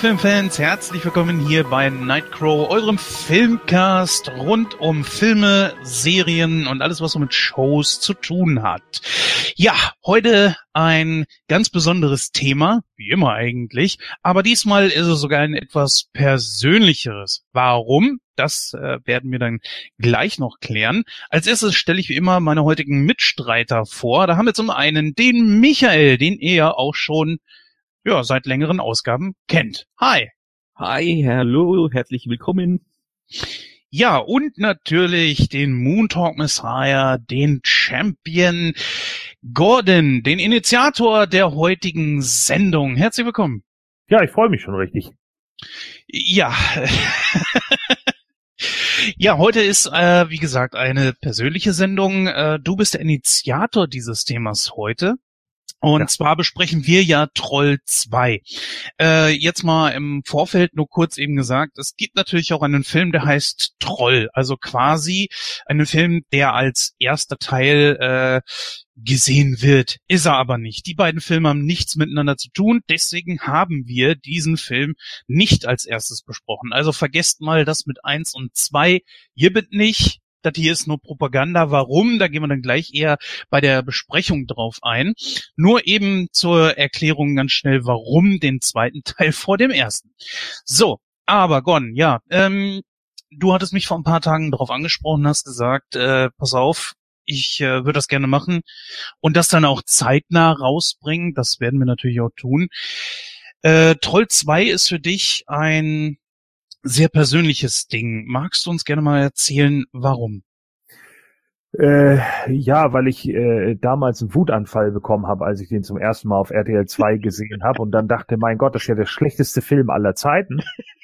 Filmfans, herzlich willkommen hier bei Nightcrow, eurem Filmcast rund um Filme, Serien und alles, was so mit Shows zu tun hat. Ja, heute ein ganz besonderes Thema, wie immer eigentlich, aber diesmal ist es sogar ein etwas persönlicheres. Warum? Das äh, werden wir dann gleich noch klären. Als erstes stelle ich wie immer meine heutigen Mitstreiter vor. Da haben wir zum einen den Michael, den ihr auch schon ja, seit längeren Ausgaben kennt. Hi. Hi, hallo, herzlich willkommen. Ja, und natürlich den Moon Talk Messiah, den Champion Gordon, den Initiator der heutigen Sendung. Herzlich willkommen. Ja, ich freue mich schon richtig. Ja. Ja, heute ist, äh, wie gesagt, eine persönliche Sendung. Äh, du bist der Initiator dieses Themas heute. Und ja. zwar besprechen wir ja Troll 2. Äh, jetzt mal im Vorfeld nur kurz eben gesagt, es gibt natürlich auch einen Film, der heißt Troll. Also quasi einen Film, der als erster Teil äh, gesehen wird. Ist er aber nicht. Die beiden Filme haben nichts miteinander zu tun. Deswegen haben wir diesen Film nicht als erstes besprochen. Also vergesst mal das mit eins und zwei. Hier bitte nicht das hier ist nur Propaganda. Warum? Da gehen wir dann gleich eher bei der Besprechung drauf ein. Nur eben zur Erklärung ganz schnell, warum den zweiten Teil vor dem ersten. So, aber Gon, ja, ähm, du hattest mich vor ein paar Tagen darauf angesprochen, hast gesagt, äh, pass auf, ich äh, würde das gerne machen und das dann auch zeitnah rausbringen. Das werden wir natürlich auch tun. Äh, Troll 2 ist für dich ein sehr persönliches Ding. Magst du uns gerne mal erzählen, warum? Äh, ja, weil ich äh, damals einen Wutanfall bekommen habe, als ich den zum ersten Mal auf RTL 2 gesehen habe und dann dachte, mein Gott, das ist ja der schlechteste Film aller Zeiten.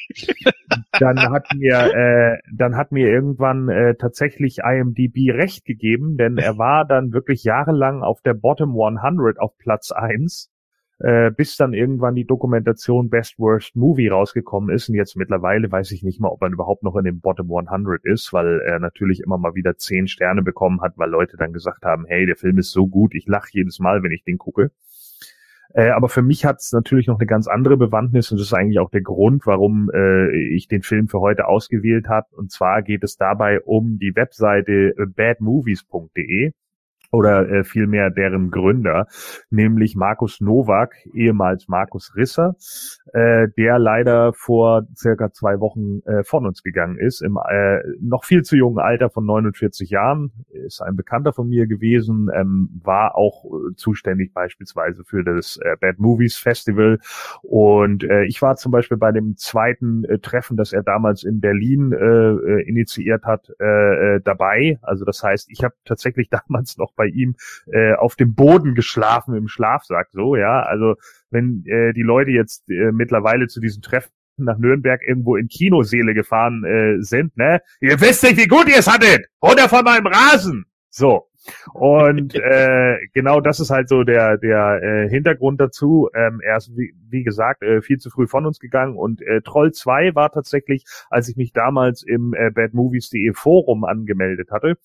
dann hat mir äh, dann hat mir irgendwann äh, tatsächlich IMDb recht gegeben, denn er war dann wirklich jahrelang auf der Bottom 100 auf Platz 1 äh, bis dann irgendwann die Dokumentation Best Worst Movie rausgekommen ist. Und jetzt mittlerweile weiß ich nicht mal, ob man überhaupt noch in dem Bottom 100 ist, weil er natürlich immer mal wieder zehn Sterne bekommen hat, weil Leute dann gesagt haben, hey, der Film ist so gut, ich lache jedes Mal, wenn ich den gucke. Äh, aber für mich hat es natürlich noch eine ganz andere Bewandtnis und das ist eigentlich auch der Grund, warum äh, ich den Film für heute ausgewählt habe. Und zwar geht es dabei um die Webseite badmovies.de oder äh, vielmehr deren Gründer, nämlich Markus Nowak, ehemals Markus Risser, äh, der leider vor circa zwei Wochen äh, von uns gegangen ist, im äh, noch viel zu jungen Alter von 49 Jahren, ist ein Bekannter von mir gewesen, ähm, war auch äh, zuständig beispielsweise für das äh, Bad Movies Festival und äh, ich war zum Beispiel bei dem zweiten äh, Treffen, das er damals in Berlin äh, äh initiiert hat, äh, äh, dabei. Also das heißt, ich habe tatsächlich damals noch bei bei ihm äh, auf dem Boden geschlafen im Schlafsack. So, ja. Also wenn äh, die Leute jetzt äh, mittlerweile zu diesem Treffen nach Nürnberg irgendwo in Kinoseele gefahren äh, sind, ne? Ihr wisst nicht, wie gut ihr es hattet! Runter von meinem Rasen! So. Und äh, genau das ist halt so der der äh, Hintergrund dazu. Ähm, er ist wie, wie gesagt äh, viel zu früh von uns gegangen und äh, Troll 2 war tatsächlich, als ich mich damals im äh, badmovies.de Forum angemeldet hatte,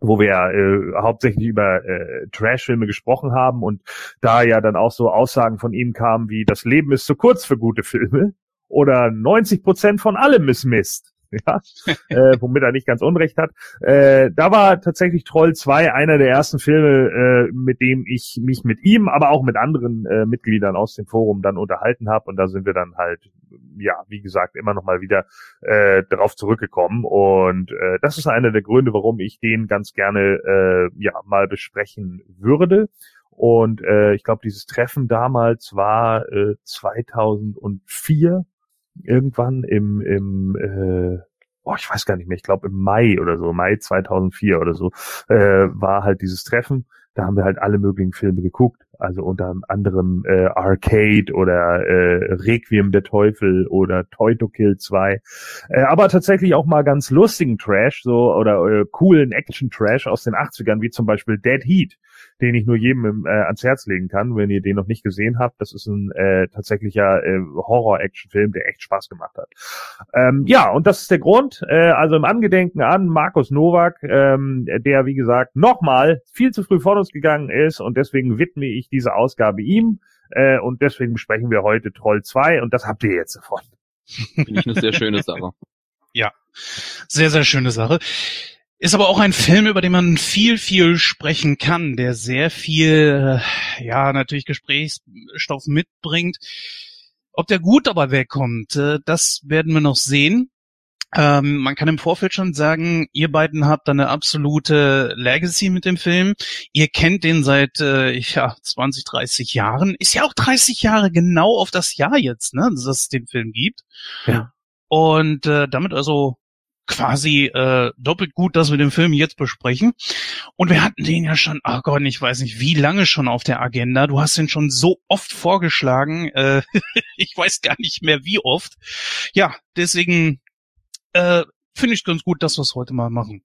wo wir äh, hauptsächlich über äh, Trash-Filme gesprochen haben und da ja dann auch so Aussagen von ihm kamen wie das Leben ist zu kurz für gute Filme oder 90 Prozent von allem ist Mist. Ja, äh, womit er nicht ganz unrecht hat. Äh, da war tatsächlich Troll 2 einer der ersten Filme, äh, mit dem ich mich mit ihm, aber auch mit anderen äh, Mitgliedern aus dem Forum dann unterhalten habe. Und da sind wir dann halt ja, wie gesagt, immer noch mal wieder äh, darauf zurückgekommen. Und äh, das ist einer der Gründe, warum ich den ganz gerne äh, ja mal besprechen würde. Und äh, ich glaube, dieses Treffen damals war äh, 2004 irgendwann im im äh, oh, ich weiß gar nicht mehr, ich glaube im Mai oder so, Mai 2004 oder so, äh, war halt dieses Treffen. Da haben wir halt alle möglichen Filme geguckt also unter anderem äh, Arcade oder äh, Requiem der Teufel oder Toy to Kill 2. Äh, aber tatsächlich auch mal ganz lustigen Trash, so oder äh, coolen Action-Trash aus den 80ern, wie zum Beispiel Dead Heat, den ich nur jedem äh, ans Herz legen kann, wenn ihr den noch nicht gesehen habt. Das ist ein äh, tatsächlicher äh, Horror-Action-Film, der echt Spaß gemacht hat. Ähm, ja, und das ist der Grund. Äh, also im Angedenken an Markus Nowak, ähm, der wie gesagt nochmal viel zu früh von uns gegangen ist und deswegen widme ich diese Ausgabe ihm. Äh, und deswegen besprechen wir heute Troll 2 und das habt ihr jetzt davon. Finde ich eine sehr schöne Sache. Ja, sehr, sehr schöne Sache. Ist aber auch ein Film, über den man viel, viel sprechen kann, der sehr viel, äh, ja, natürlich Gesprächsstoff mitbringt. Ob der gut dabei wegkommt, äh, das werden wir noch sehen. Ähm, man kann im Vorfeld schon sagen, ihr beiden habt eine absolute Legacy mit dem Film. Ihr kennt den seit äh, ja, 20, 30 Jahren. Ist ja auch 30 Jahre genau auf das Jahr jetzt, ne, dass es den Film gibt. Ja. Und äh, damit also quasi äh, doppelt gut, dass wir den Film jetzt besprechen. Und wir hatten den ja schon, oh Gott, ich weiß nicht, wie lange schon auf der Agenda. Du hast den schon so oft vorgeschlagen. Äh, ich weiß gar nicht mehr, wie oft. Ja, deswegen äh, finde ich ganz gut, dass wir es heute mal machen.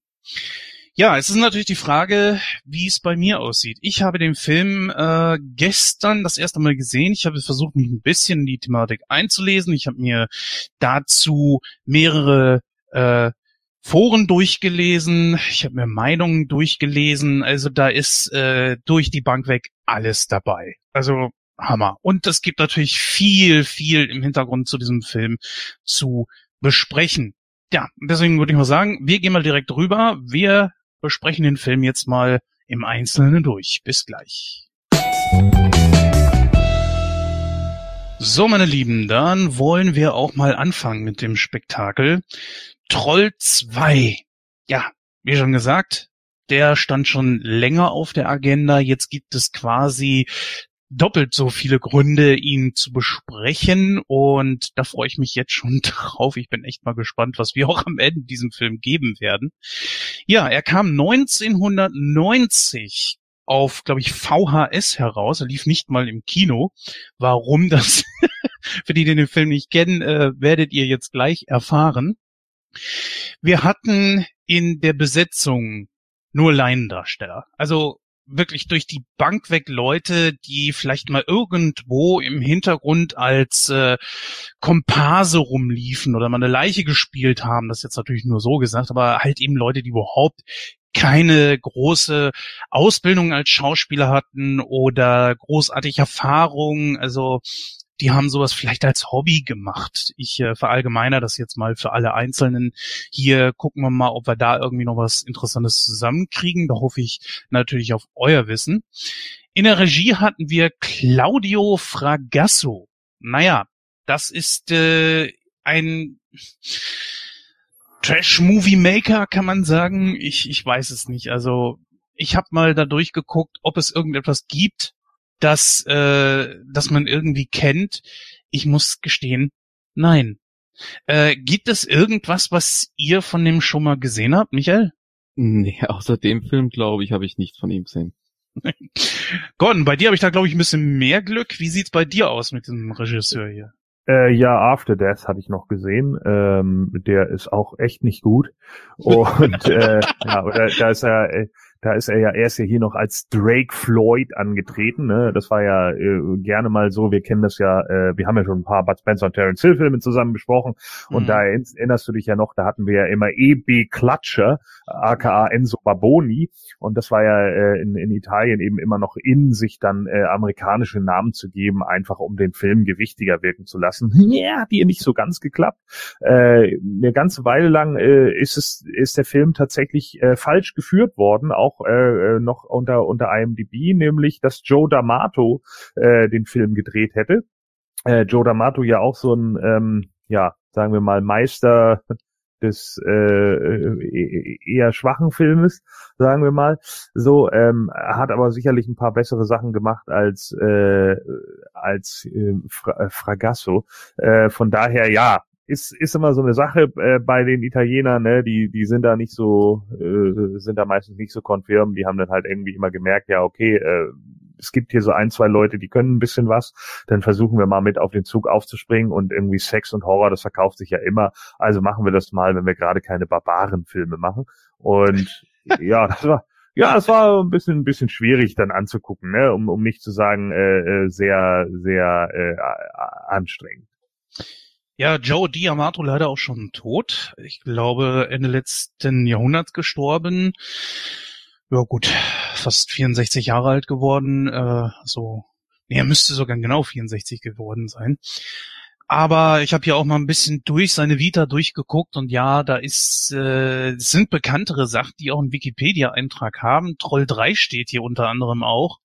Ja, es ist natürlich die Frage, wie es bei mir aussieht. Ich habe den Film äh, gestern das erste Mal gesehen. Ich habe versucht, mich ein bisschen in die Thematik einzulesen. Ich habe mir dazu mehrere äh, Foren durchgelesen, ich habe mir Meinungen durchgelesen, also da ist äh, durch die Bank weg alles dabei. Also Hammer. Und es gibt natürlich viel, viel im Hintergrund zu diesem Film zu besprechen. Ja, deswegen würde ich mal sagen, wir gehen mal direkt rüber. Wir besprechen den Film jetzt mal im Einzelnen durch. Bis gleich. So, meine Lieben, dann wollen wir auch mal anfangen mit dem Spektakel. Troll 2. Ja, wie schon gesagt, der stand schon länger auf der Agenda. Jetzt gibt es quasi doppelt so viele Gründe, ihn zu besprechen. Und da freue ich mich jetzt schon drauf. Ich bin echt mal gespannt, was wir auch am Ende diesem Film geben werden. Ja, er kam 1990 auf, glaube ich, VHS heraus. Er lief nicht mal im Kino. Warum das, für die, die den Film nicht kennen, äh, werdet ihr jetzt gleich erfahren. Wir hatten in der Besetzung nur Laiendarsteller. Also wirklich durch die Bank weg Leute, die vielleicht mal irgendwo im Hintergrund als äh, Komparse rumliefen oder mal eine Leiche gespielt haben, das ist jetzt natürlich nur so gesagt, aber halt eben Leute, die überhaupt keine große Ausbildung als Schauspieler hatten oder großartig Erfahrung. Also die haben sowas vielleicht als Hobby gemacht. Ich äh, verallgemeiner das jetzt mal für alle Einzelnen. Hier gucken wir mal, ob wir da irgendwie noch was Interessantes zusammenkriegen. Da hoffe ich natürlich auf euer Wissen. In der Regie hatten wir Claudio Fragasso. Naja, das ist äh, ein Trash-Movie-Maker, kann man sagen. Ich, ich weiß es nicht. Also ich habe mal da durchgeguckt, ob es irgendetwas gibt, dass, äh, dass man irgendwie kennt. Ich muss gestehen, nein. Äh, gibt es irgendwas, was ihr von dem schon mal gesehen habt, Michael? Nee, außer dem Film, glaube ich, habe ich nichts von ihm gesehen. Gordon, bei dir habe ich da, glaube ich, ein bisschen mehr Glück. Wie sieht's bei dir aus mit dem Regisseur hier? Äh, ja, After Death hatte ich noch gesehen. Ähm, der ist auch echt nicht gut. Und äh, ja, oder da ist er, äh, da ist er ja, er ist ja hier noch als Drake Floyd angetreten. Ne? Das war ja äh, gerne mal so. Wir kennen das ja. Äh, wir haben ja schon ein paar Bud Spencer und Terence Hill Filme zusammen besprochen. Und mhm. da erinnerst du dich ja noch, da hatten wir ja immer E.B. Klatscher, aka Enzo Barboni. Und das war ja äh, in, in Italien eben immer noch in sich dann äh, amerikanische Namen zu geben, einfach um den Film gewichtiger wirken zu lassen. Ja, hat ihr nicht so ganz geklappt. Äh, eine ganze Weile lang äh, ist es ist der Film tatsächlich äh, falsch geführt worden, auch auch äh, äh, noch unter unter IMDb, nämlich dass Joe D'Amato äh, den Film gedreht hätte. Äh, Joe D'Amato ja auch so ein ähm, ja sagen wir mal Meister des äh, äh eher schwachen Filmes, sagen wir mal. So ähm, hat aber sicherlich ein paar bessere Sachen gemacht als äh, als äh, Fra Fragasso. Äh, von daher ja, ist, ist immer so eine Sache äh, bei den Italienern, ne? die, die sind da nicht so, äh, sind da meistens nicht so konfirm, die haben dann halt irgendwie immer gemerkt, ja, okay, äh, es gibt hier so ein, zwei Leute, die können ein bisschen was, dann versuchen wir mal mit auf den Zug aufzuspringen und irgendwie Sex und Horror, das verkauft sich ja immer, also machen wir das mal, wenn wir gerade keine Barbarenfilme machen. Und ja, das war, ja, es war ein bisschen, ein bisschen schwierig dann anzugucken, ne? um, um nicht zu sagen, äh, äh sehr, sehr äh, anstrengend. Ja, Joe Diamato leider auch schon tot. Ich glaube, Ende letzten Jahrhunderts gestorben. Ja gut, fast 64 Jahre alt geworden. Äh, so Nee, er müsste sogar genau 64 geworden sein. Aber ich habe hier auch mal ein bisschen durch seine Vita durchgeguckt und ja, da ist äh, sind bekanntere Sachen, die auch einen Wikipedia-Eintrag haben. Troll 3 steht hier unter anderem auch.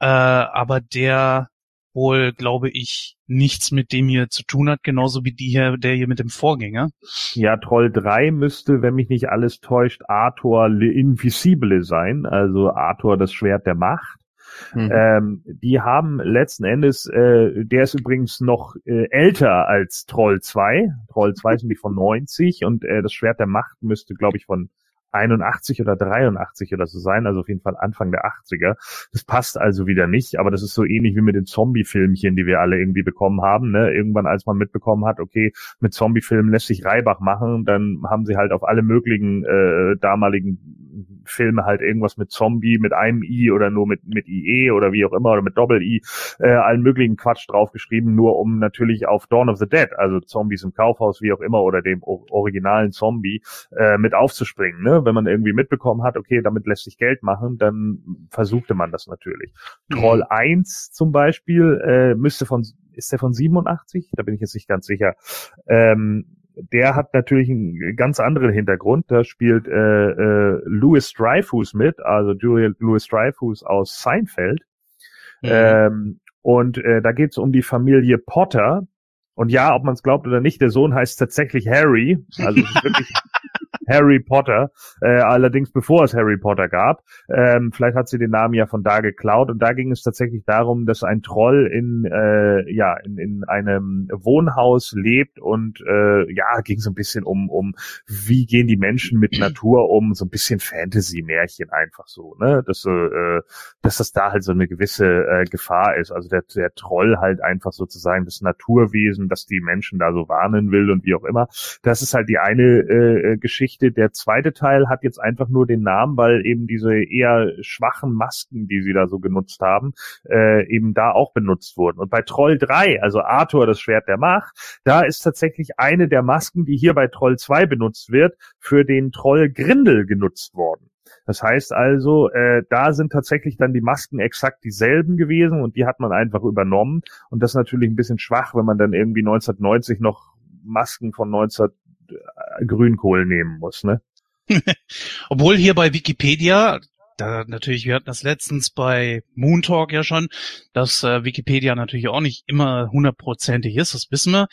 Äh, aber der wohl, glaube ich, nichts mit dem hier zu tun hat, genauso wie die hier, der hier mit dem Vorgänger. Ja, Troll 3 müsste, wenn mich nicht alles täuscht, Arthur Le Invisible sein, also Arthur das Schwert der Macht. Mhm. Ähm, die haben letzten Endes, äh, der ist übrigens noch äh, älter als Troll 2. Troll 2 sind die von 90 und äh, das Schwert der Macht müsste, glaube ich, von 81 oder 83 oder so sein, also auf jeden Fall Anfang der 80er. Das passt also wieder nicht, aber das ist so ähnlich wie mit den Zombie-Filmchen, die wir alle irgendwie bekommen haben. Ne? Irgendwann, als man mitbekommen hat, okay, mit Zombie-Filmen lässt sich Reibach machen, dann haben sie halt auf alle möglichen äh, damaligen Filme halt irgendwas mit Zombie, mit einem I oder nur mit, mit IE oder wie auch immer oder mit Doppel-I, äh, allen möglichen Quatsch draufgeschrieben, nur um natürlich auf Dawn of the Dead, also Zombies im Kaufhaus, wie auch immer, oder dem originalen Zombie äh, mit aufzuspringen. Ne? Wenn man irgendwie mitbekommen hat, okay, damit lässt sich Geld machen, dann versuchte man das natürlich. Mhm. Troll 1 zum Beispiel äh, müsste von, ist der von 87? Da bin ich jetzt nicht ganz sicher. Ähm, der hat natürlich einen ganz anderen Hintergrund. Da spielt äh, äh, Louis Dreyfus mit, also Julia Louis Dreyfus aus Seinfeld. Mhm. Ähm, und äh, da geht es um die Familie Potter. Und ja, ob man es glaubt oder nicht, der Sohn heißt tatsächlich Harry. Also wirklich Harry Potter, äh, allerdings bevor es Harry Potter gab. Ähm, vielleicht hat sie den Namen ja von da geklaut und da ging es tatsächlich darum, dass ein Troll in äh, ja in, in einem Wohnhaus lebt und äh, ja ging so ein bisschen um um wie gehen die Menschen mit Natur um, so ein bisschen Fantasy-Märchen einfach so, ne, dass äh, dass das da halt so eine gewisse äh, Gefahr ist. Also der der Troll halt einfach sozusagen das Naturwesen, das die Menschen da so warnen will und wie auch immer. Das ist halt die eine äh, Geschichte Geschichte. Der zweite Teil hat jetzt einfach nur den Namen, weil eben diese eher schwachen Masken, die sie da so genutzt haben, äh, eben da auch benutzt wurden. Und bei Troll 3, also Arthur, das Schwert der Macht, da ist tatsächlich eine der Masken, die hier bei Troll 2 benutzt wird, für den Troll Grindel genutzt worden. Das heißt also, äh, da sind tatsächlich dann die Masken exakt dieselben gewesen und die hat man einfach übernommen. Und das ist natürlich ein bisschen schwach, wenn man dann irgendwie 1990 noch Masken von 19 äh, Grünkohl nehmen muss, ne? Obwohl hier bei Wikipedia, da natürlich, wir hatten das letztens bei Moon Talk ja schon, dass äh, Wikipedia natürlich auch nicht immer hundertprozentig ist, das wissen wir.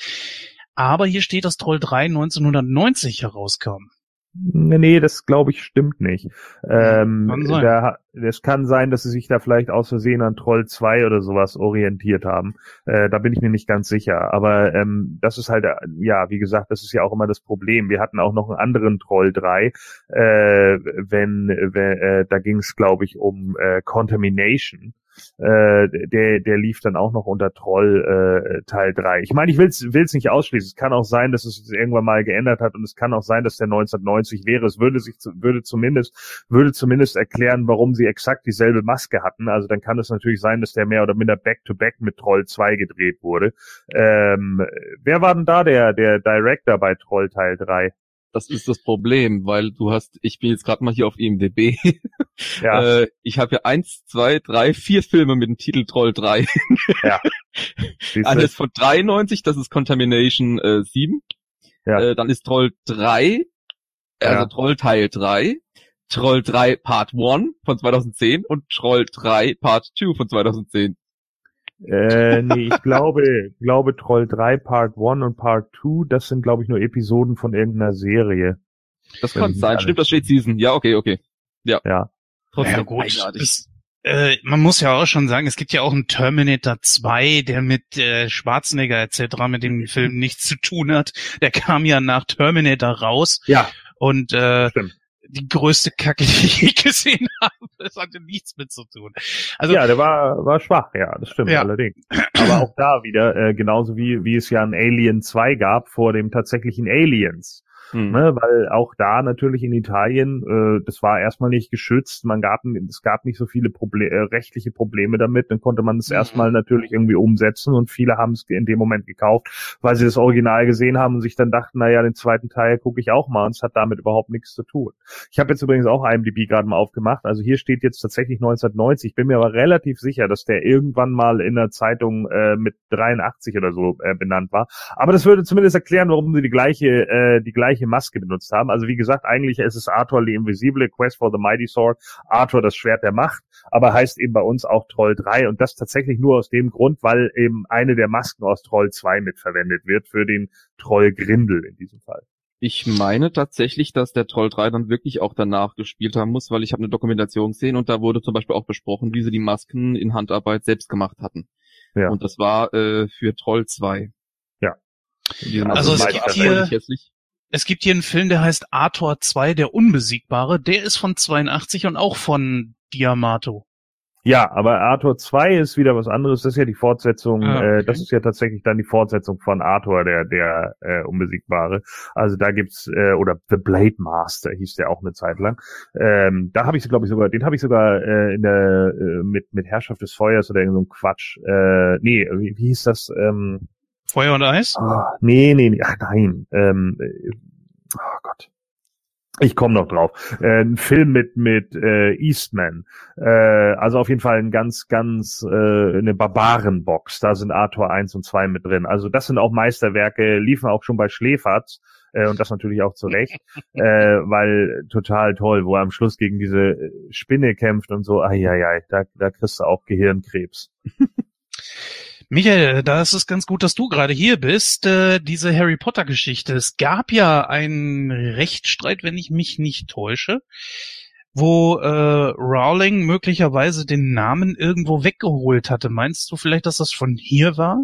Aber hier steht, dass Troll 3 1990 herauskam. Nee, das glaube ich stimmt nicht. Ähm, kann sein. Da, es kann sein, dass sie sich da vielleicht aus Versehen an Troll 2 oder sowas orientiert haben. Äh, da bin ich mir nicht ganz sicher. Aber ähm, das ist halt, äh, ja, wie gesagt, das ist ja auch immer das Problem. Wir hatten auch noch einen anderen Troll 3, äh, wenn, wenn äh, da ging es, glaube ich, um äh, Contamination äh, der, der lief dann auch noch unter Troll äh, Teil 3. Ich meine, ich will es nicht ausschließen. Es kann auch sein, dass es irgendwann mal geändert hat und es kann auch sein, dass der 1990 wäre. Es würde sich würde zumindest würde zumindest erklären, warum sie exakt dieselbe Maske hatten. Also dann kann es natürlich sein, dass der mehr oder minder Back-to-Back -back mit Troll 2 gedreht wurde. Ähm, wer war denn da der der Director bei Troll Teil 3? Das ist das Problem, weil du hast, ich bin jetzt gerade mal hier auf IMDb. Ja. äh, ich habe ja eins, zwei, drei, vier Filme mit dem Titel Troll 3. ja. Alles von 93, das ist Contamination äh, 7. Ja. Äh, dann ist Troll 3, also ja. Troll Teil 3. Troll 3 Part 1 von 2010 und Troll 3 Part 2 von 2010. Äh, nee, ich glaube, glaube Troll 3 Part 1 und Part 2, das sind, glaube ich, nur Episoden von irgendeiner Serie. Das kann sein. Stimmt, das steht Season. Ja, okay, okay. Ja. Ja. Trotzdem ja, gut. Das, äh, man muss ja auch schon sagen, es gibt ja auch einen Terminator 2, der mit äh, Schwarzenegger etc. mit dem Film nichts zu tun hat. Der kam ja nach Terminator raus. Ja. Und äh, Stimmt die größte Kacke, die ich je gesehen habe. Das hatte nichts mit zu tun. Also ja, der war war schwach, ja, das stimmt ja. allerdings. Aber auch da wieder äh, genauso wie wie es ja ein Alien 2 gab vor dem tatsächlichen Aliens. Hm. Ne, weil auch da natürlich in Italien, äh, das war erstmal nicht geschützt, man gab, es gab nicht so viele Proble äh, rechtliche Probleme damit, dann konnte man es mhm. erstmal natürlich irgendwie umsetzen und viele haben es in dem Moment gekauft, weil sie das Original gesehen haben und sich dann dachten, naja, den zweiten Teil gucke ich auch mal und es hat damit überhaupt nichts zu tun. Ich habe jetzt übrigens auch IMDb gerade mal aufgemacht, also hier steht jetzt tatsächlich 1990, ich bin mir aber relativ sicher, dass der irgendwann mal in der Zeitung äh, mit 83 oder so äh, benannt war, aber das würde zumindest erklären, warum sie die gleiche, äh, die gleiche Maske benutzt haben. Also wie gesagt, eigentlich ist es Arthur the Invisible, Quest for the Mighty Sword, Arthur das Schwert der Macht, aber heißt eben bei uns auch Troll 3 und das tatsächlich nur aus dem Grund, weil eben eine der Masken aus Troll 2 mitverwendet wird für den Troll Grindel in diesem Fall. Ich meine tatsächlich, dass der Troll 3 dann wirklich auch danach gespielt haben muss, weil ich habe eine Dokumentation gesehen und da wurde zum Beispiel auch besprochen, wie sie die Masken in Handarbeit selbst gemacht hatten. Ja. Und das war äh, für Troll 2. Also es gibt hier, es gibt hier einen Film, der heißt Arthur 2, der Unbesiegbare. Der ist von 82 und auch von Diamato. Ja, aber Arthur 2 ist wieder was anderes. Das ist ja die Fortsetzung. Ah, okay. äh, das ist ja tatsächlich dann die Fortsetzung von Arthur, der der äh, Unbesiegbare. Also da gibt's äh, oder The Blade Master hieß der auch eine Zeit lang. Ähm, da habe ich glaube ich sogar, den habe ich sogar äh, in der äh, mit mit Herrschaft des Feuers oder irgend so Quatsch. Äh, nee, wie, wie hieß das? Ähm, Feuer und Eis? Ah, nee, nee, nee, ach nein. Ähm, äh, oh Gott. Ich komme noch drauf. Äh, ein Film mit mit äh, Eastman. Äh, also auf jeden Fall ein ganz, ganz äh, eine Barbarenbox. Da sind Arthur 1 und 2 mit drin. Also das sind auch Meisterwerke, liefen auch schon bei Schläferz. Äh, und das natürlich auch zu Recht, äh, weil total toll, wo er am Schluss gegen diese Spinne kämpft und so, ai, ai, ai, da, da kriegst du auch Gehirnkrebs. Michael, da ist es ganz gut, dass du gerade hier bist. Äh, diese Harry Potter Geschichte. Es gab ja einen Rechtsstreit, wenn ich mich nicht täusche, wo äh, Rowling möglicherweise den Namen irgendwo weggeholt hatte. Meinst du vielleicht, dass das von hier war?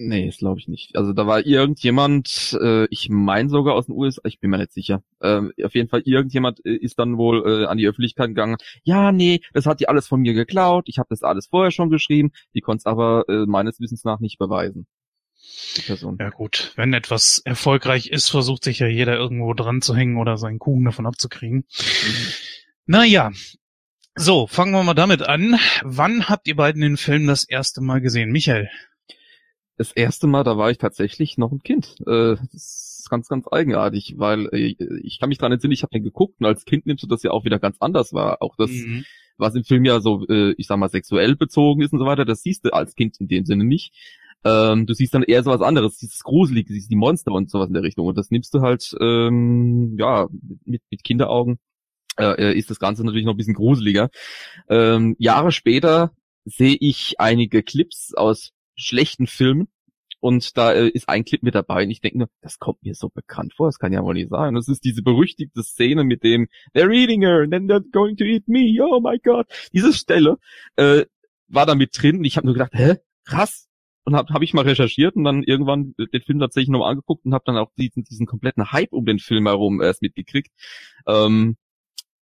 Nee, das glaube ich nicht. Also da war irgendjemand, äh, ich meine sogar aus den USA, ich bin mir nicht sicher. Ähm, auf jeden Fall irgendjemand äh, ist dann wohl äh, an die Öffentlichkeit gegangen. Ja, nee, das hat die alles von mir geklaut. Ich habe das alles vorher schon geschrieben. Die konnte es aber äh, meines Wissens nach nicht beweisen. Die Person. Ja gut, wenn etwas erfolgreich ist, versucht sich ja jeder irgendwo dran zu hängen oder seinen Kuchen davon abzukriegen. Mhm. Naja, so, fangen wir mal damit an. Wann habt ihr beiden den Film das erste Mal gesehen? Michael? Das erste Mal, da war ich tatsächlich noch ein Kind. Äh, das ist ganz, ganz eigenartig, weil äh, ich kann mich dran entsinnen, ich habe den geguckt und als Kind nimmst du das ja auch wieder ganz anders wahr. Auch das, mhm. was im Film ja so, äh, ich sag mal, sexuell bezogen ist und so weiter, das siehst du als Kind in dem Sinne nicht. Ähm, du siehst dann eher so was anderes, dieses Gruselige, siehst die Monster und sowas in der Richtung. Und das nimmst du halt, ähm, ja, mit, mit Kinderaugen äh, ist das Ganze natürlich noch ein bisschen gruseliger. Ähm, Jahre später sehe ich einige Clips aus schlechten Filmen. Und da äh, ist ein Clip mit dabei und ich denke nur, das kommt mir so bekannt vor, das kann ja wohl nicht sein. Das ist diese berüchtigte Szene mit dem They're eating her and then they're going to eat me, oh my god. Diese Stelle äh, war da mit drin und ich habe nur gedacht, hä, krass. Und habe hab ich mal recherchiert und dann irgendwann den Film tatsächlich nochmal angeguckt und habe dann auch diesen, diesen kompletten Hype um den Film herum erst mitgekriegt. Ähm,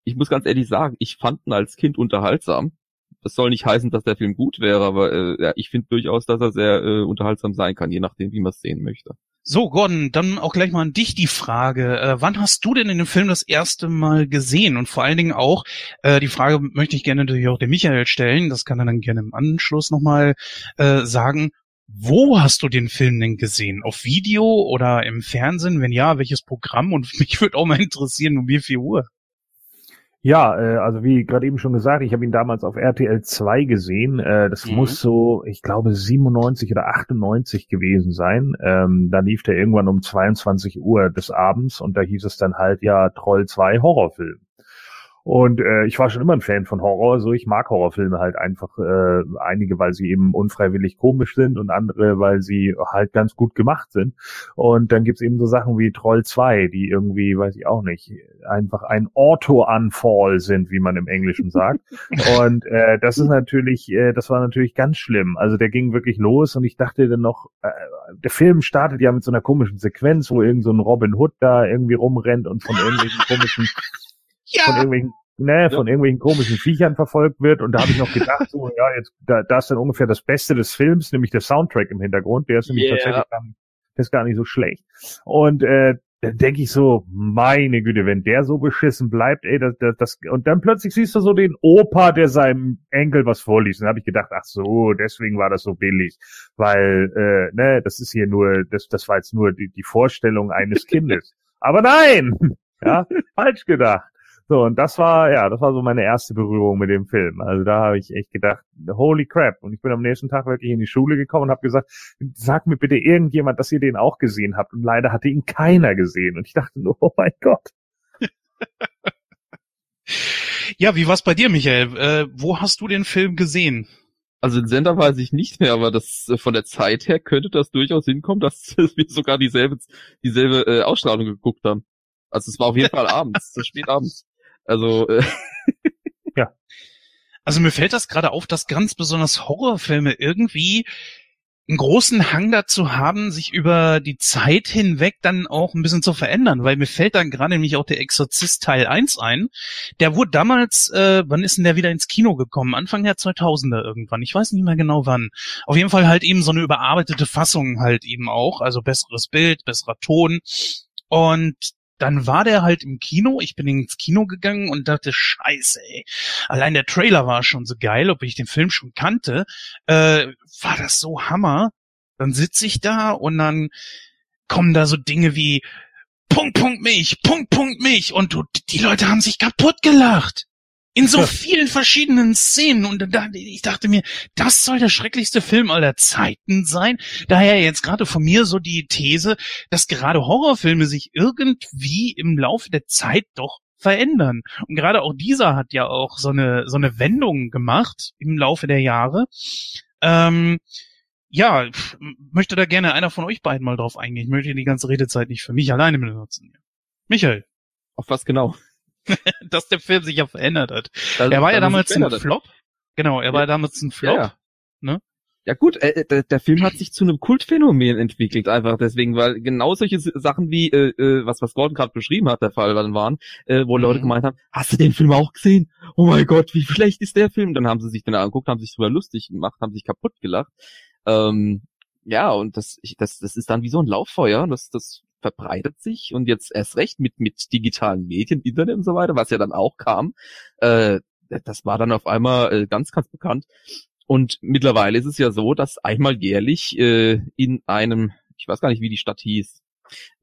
ich muss ganz ehrlich sagen, ich fand ihn als Kind unterhaltsam das soll nicht heißen, dass der Film gut wäre, aber äh, ja, ich finde durchaus, dass er sehr äh, unterhaltsam sein kann, je nachdem, wie man es sehen möchte. So, Gordon, dann auch gleich mal an dich die Frage. Äh, wann hast du denn in dem Film das erste Mal gesehen? Und vor allen Dingen auch, äh, die Frage möchte ich gerne natürlich auch dem Michael stellen, das kann er dann gerne im Anschluss nochmal äh, sagen. Wo hast du den Film denn gesehen? Auf Video oder im Fernsehen? Wenn ja, welches Programm? Und mich würde auch mal interessieren, um wie viel Uhr? Ja, äh, also wie gerade eben schon gesagt, ich habe ihn damals auf RTL 2 gesehen. Äh, das mhm. muss so, ich glaube, 97 oder 98 gewesen sein. Ähm, da lief der irgendwann um 22 Uhr des Abends und da hieß es dann halt ja Troll 2 Horrorfilm. Und äh, ich war schon immer ein Fan von Horror, so ich mag Horrorfilme halt einfach äh, einige, weil sie eben unfreiwillig komisch sind und andere, weil sie halt ganz gut gemacht sind. Und dann gibt's eben so Sachen wie Troll 2, die irgendwie, weiß ich auch nicht, einfach ein Auto-Unfall sind, wie man im Englischen sagt. und äh, das ist natürlich, äh, das war natürlich ganz schlimm. Also der ging wirklich los und ich dachte dann noch, äh, der Film startet ja mit so einer komischen Sequenz, wo irgend so ein Robin Hood da irgendwie rumrennt und von irgendwelchen komischen ja. von irgendwelchen ne, von irgendwelchen komischen Viechern verfolgt wird. Und da habe ich noch gedacht, so, ja, jetzt, da, da ist dann ungefähr das Beste des Films, nämlich der Soundtrack im Hintergrund. Der ist nämlich yeah. tatsächlich dann, der ist gar nicht so schlecht. Und äh, dann denke ich so, meine Güte, wenn der so beschissen bleibt, ey, das, das, das, und dann plötzlich siehst du so den Opa, der seinem Enkel was vorliest. Und dann habe ich gedacht, ach so, deswegen war das so billig. Weil, äh, ne, das ist hier nur, das, das war jetzt nur die, die Vorstellung eines Kindes. Aber nein! Ja, falsch gedacht. So, und das war, ja, das war so meine erste Berührung mit dem Film. Also da habe ich echt gedacht, holy crap. Und ich bin am nächsten Tag wirklich in die Schule gekommen und habe gesagt, sag mir bitte irgendjemand, dass ihr den auch gesehen habt. Und leider hatte ihn keiner gesehen. Und ich dachte nur, oh mein Gott. ja, wie war's bei dir, Michael? Äh, wo hast du den Film gesehen? Also den Sender weiß ich nicht mehr, aber das äh, von der Zeit her könnte das durchaus hinkommen, dass wir sogar dieselbe, dieselbe äh, Ausstrahlung geguckt haben. Also es war auf jeden Fall abends, spät abends. Also äh, ja. Also mir fällt das gerade auf, dass ganz besonders Horrorfilme irgendwie einen großen Hang dazu haben, sich über die Zeit hinweg dann auch ein bisschen zu verändern, weil mir fällt dann gerade nämlich auch der Exorzist Teil 1 ein. Der wurde damals, äh, wann ist denn der wieder ins Kino gekommen? Anfang der 2000er irgendwann. Ich weiß nicht mehr genau wann. Auf jeden Fall halt eben so eine überarbeitete Fassung halt eben auch, also besseres Bild, besserer Ton. Und dann war der halt im Kino. Ich bin ins Kino gegangen und dachte, scheiße, ey. Allein der Trailer war schon so geil, ob ich den Film schon kannte. Äh, war das so Hammer. Dann sitze ich da und dann kommen da so Dinge wie Punkt, Punkt, mich, Punkt, Punkt, mich. Und du, die Leute haben sich kaputt gelacht. In so vielen verschiedenen Szenen. Und da, ich dachte mir, das soll der schrecklichste Film aller Zeiten sein. Daher jetzt gerade von mir so die These, dass gerade Horrorfilme sich irgendwie im Laufe der Zeit doch verändern. Und gerade auch dieser hat ja auch so eine, so eine Wendung gemacht im Laufe der Jahre. Ähm, ja, möchte da gerne einer von euch beiden mal drauf eingehen. Ich möchte die ganze Redezeit nicht für mich alleine benutzen. Michael. Auf was genau? dass der Film sich ja verändert hat. Das, er war ja damals ein Flop. Genau, er ja. war damals ein Flop. Ja, ne? Ja gut, äh, der, der Film hat sich zu einem Kultphänomen entwickelt, einfach deswegen, weil genau solche Sachen wie, äh, äh was, was Gordon gerade beschrieben hat, der Fall dann waren, äh, wo mhm. Leute gemeint haben, hast du den Film auch gesehen? Oh mein Gott, wie schlecht ist der Film? Dann haben sie sich den angeguckt, haben sich drüber lustig gemacht, haben sich kaputt gelacht. Ähm, ja, und das, ich, das, das ist dann wie so ein Lauffeuer, das, das verbreitet sich und jetzt erst recht mit, mit digitalen Medien, Internet und so weiter, was ja dann auch kam, äh, das war dann auf einmal äh, ganz, ganz bekannt. Und mittlerweile ist es ja so, dass einmal jährlich äh, in einem, ich weiß gar nicht, wie die Stadt hieß,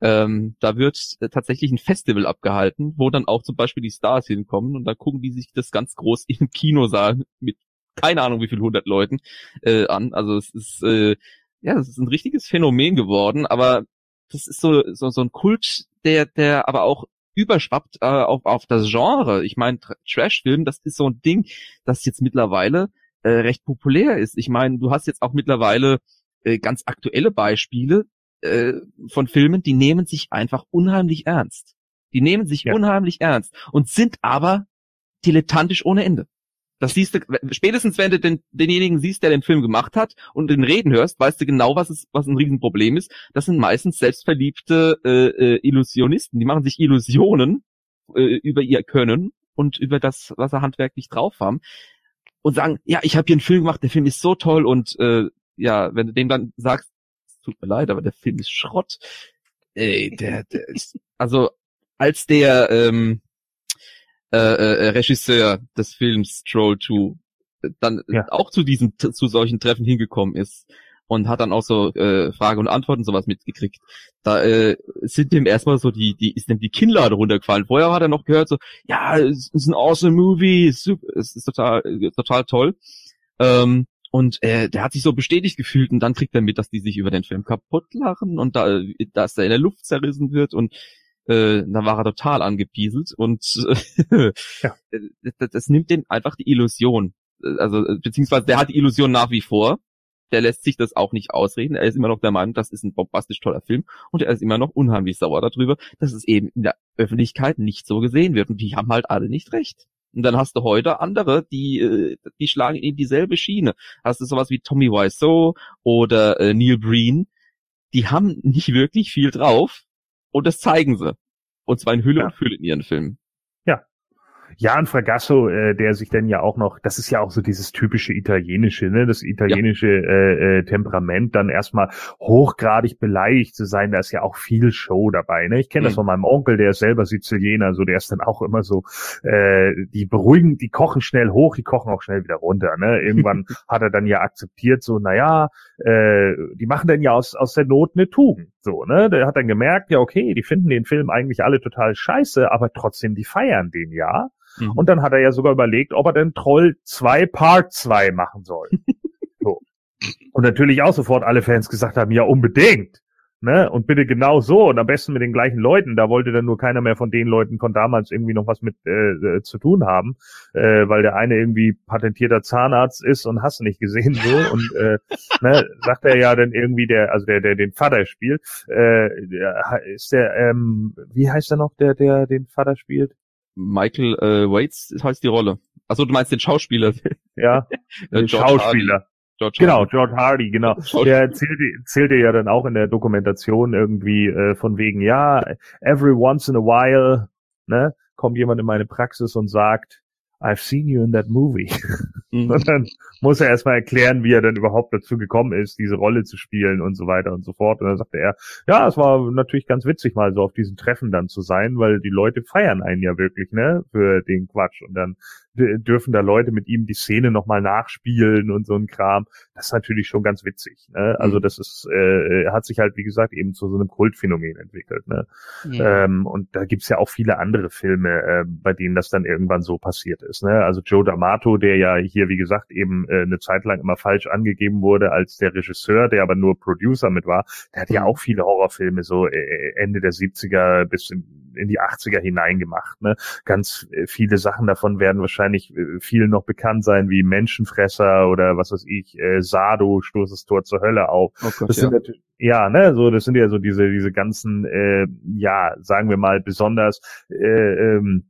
ähm, da wird äh, tatsächlich ein Festival abgehalten, wo dann auch zum Beispiel die Stars hinkommen und da gucken die sich das ganz groß im Kinosaal mit keine Ahnung wie viel hundert Leuten äh, an. Also es ist äh, ja, es ist ein richtiges Phänomen geworden, aber das ist so, so, so ein Kult, der, der aber auch überschwappt äh, auf, auf das Genre. Ich meine, Trash-Film, das ist so ein Ding, das jetzt mittlerweile äh, recht populär ist. Ich meine, du hast jetzt auch mittlerweile äh, ganz aktuelle Beispiele äh, von Filmen, die nehmen sich einfach unheimlich ernst. Die nehmen sich ja. unheimlich ernst und sind aber dilettantisch ohne Ende. Das siehst du, spätestens wenn du den, denjenigen siehst, der den Film gemacht hat und den Reden hörst, weißt du genau, was es, was ein Riesenproblem ist. Das sind meistens selbstverliebte äh, äh, Illusionisten. Die machen sich Illusionen äh, über ihr Können und über das, was sie handwerklich drauf haben und sagen, ja, ich habe hier einen Film gemacht, der Film ist so toll und äh, ja, wenn du dem dann sagst, tut mir leid, aber der Film ist Schrott. Ey, der, der ist, also als der ähm, äh, äh, Regisseur des Films Troll 2 dann ja. auch zu diesen zu solchen Treffen hingekommen ist und hat dann auch so äh, Frage und Antworten sowas mitgekriegt. Da äh, sind dem erstmal so die die ist dem die Kinnlade runtergefallen. Vorher hat er noch gehört so ja es ist ein awesome Movie, super, es ist total total toll. Ähm, und äh, der hat sich so bestätigt gefühlt und dann kriegt er mit, dass die sich über den Film kaputt lachen und da, dass er in der Luft zerrissen wird und äh, da war er total angepieselt und äh, ja. das, das nimmt den einfach die Illusion. Also, beziehungsweise der hat die Illusion nach wie vor. Der lässt sich das auch nicht ausreden. Er ist immer noch der Meinung, das ist ein bombastisch toller Film und er ist immer noch unheimlich sauer darüber, dass es eben in der Öffentlichkeit nicht so gesehen wird. Und die haben halt alle nicht recht. Und dann hast du heute andere, die, äh, die schlagen in dieselbe Schiene. Hast du sowas wie Tommy Wiseau oder äh, Neil Breen, die haben nicht wirklich viel drauf, und das zeigen sie. Und zwar in Hülle ja. und Fülle in ihren Filmen. Ja. Jan Fragasso, äh, der sich dann ja auch noch, das ist ja auch so dieses typische italienische, ne, das italienische ja. äh, äh, Temperament, dann erstmal hochgradig beleidigt zu sein, da ist ja auch viel Show dabei. Ne? Ich kenne mhm. das von meinem Onkel, der ist selber Siziliener, so der ist dann auch immer so, äh, die beruhigen, die kochen schnell hoch, die kochen auch schnell wieder runter. Ne? Irgendwann hat er dann ja akzeptiert, so, naja, äh, die machen dann ja aus, aus der Not eine Tugend. So, ne? Der hat dann gemerkt, ja, okay, die finden den Film eigentlich alle total scheiße, aber trotzdem, die feiern den ja. Mhm. Und dann hat er ja sogar überlegt, ob er denn Troll 2 Part 2 machen soll. so. Und natürlich auch sofort alle Fans gesagt haben, ja, unbedingt. Ne? Und bitte genau so und am besten mit den gleichen Leuten. Da wollte dann nur keiner mehr von den Leuten von damals irgendwie noch was mit äh, äh, zu tun haben, äh, weil der eine irgendwie patentierter Zahnarzt ist und hast nicht gesehen so und äh, ne, sagt er ja dann irgendwie der, also der, der den Vater spielt, äh, ist der, ähm, wie heißt er noch, der, der den Vater spielt? Michael äh, Waits heißt die Rolle. Achso, du meinst den Schauspieler. Ja, den Schauspieler. George genau, Hardy. George Hardy, genau. Der erzählte, erzählte ja dann auch in der Dokumentation irgendwie äh, von wegen, ja, every once in a while, ne, kommt jemand in meine Praxis und sagt, I've seen you in that movie. Mhm. Und dann muss er erstmal erklären, wie er denn überhaupt dazu gekommen ist, diese Rolle zu spielen und so weiter und so fort. Und dann sagte er, ja, es war natürlich ganz witzig, mal so auf diesen Treffen dann zu sein, weil die Leute feiern einen ja wirklich, ne, für den Quatsch. Und dann dürfen da Leute mit ihm die Szene nochmal nachspielen und so ein Kram. Das ist natürlich schon ganz witzig. Ne? Also mhm. das ist, äh, hat sich halt, wie gesagt, eben zu so einem Kultphänomen entwickelt. Ne? Ja. Ähm, und da gibt's ja auch viele andere Filme, äh, bei denen das dann irgendwann so passiert ist. Ne? Also Joe D'Amato, der ja hier, wie gesagt, eben äh, eine Zeit lang immer falsch angegeben wurde als der Regisseur, der aber nur Producer mit war, der hat ja mhm. auch viele Horrorfilme so äh, Ende der 70er bis in, in die 80er hineingemacht. Ne? Ganz äh, viele Sachen davon werden wahrscheinlich äh, vielen noch bekannt sein, wie Menschenfresser oder was weiß ich, äh, Sado, Stoß das Tor zur Hölle auf. Oh Gott, das sind ja. natürlich, ja, ne, so, das sind ja so diese, diese ganzen, äh, ja, sagen wir mal, besonders äh, ähm,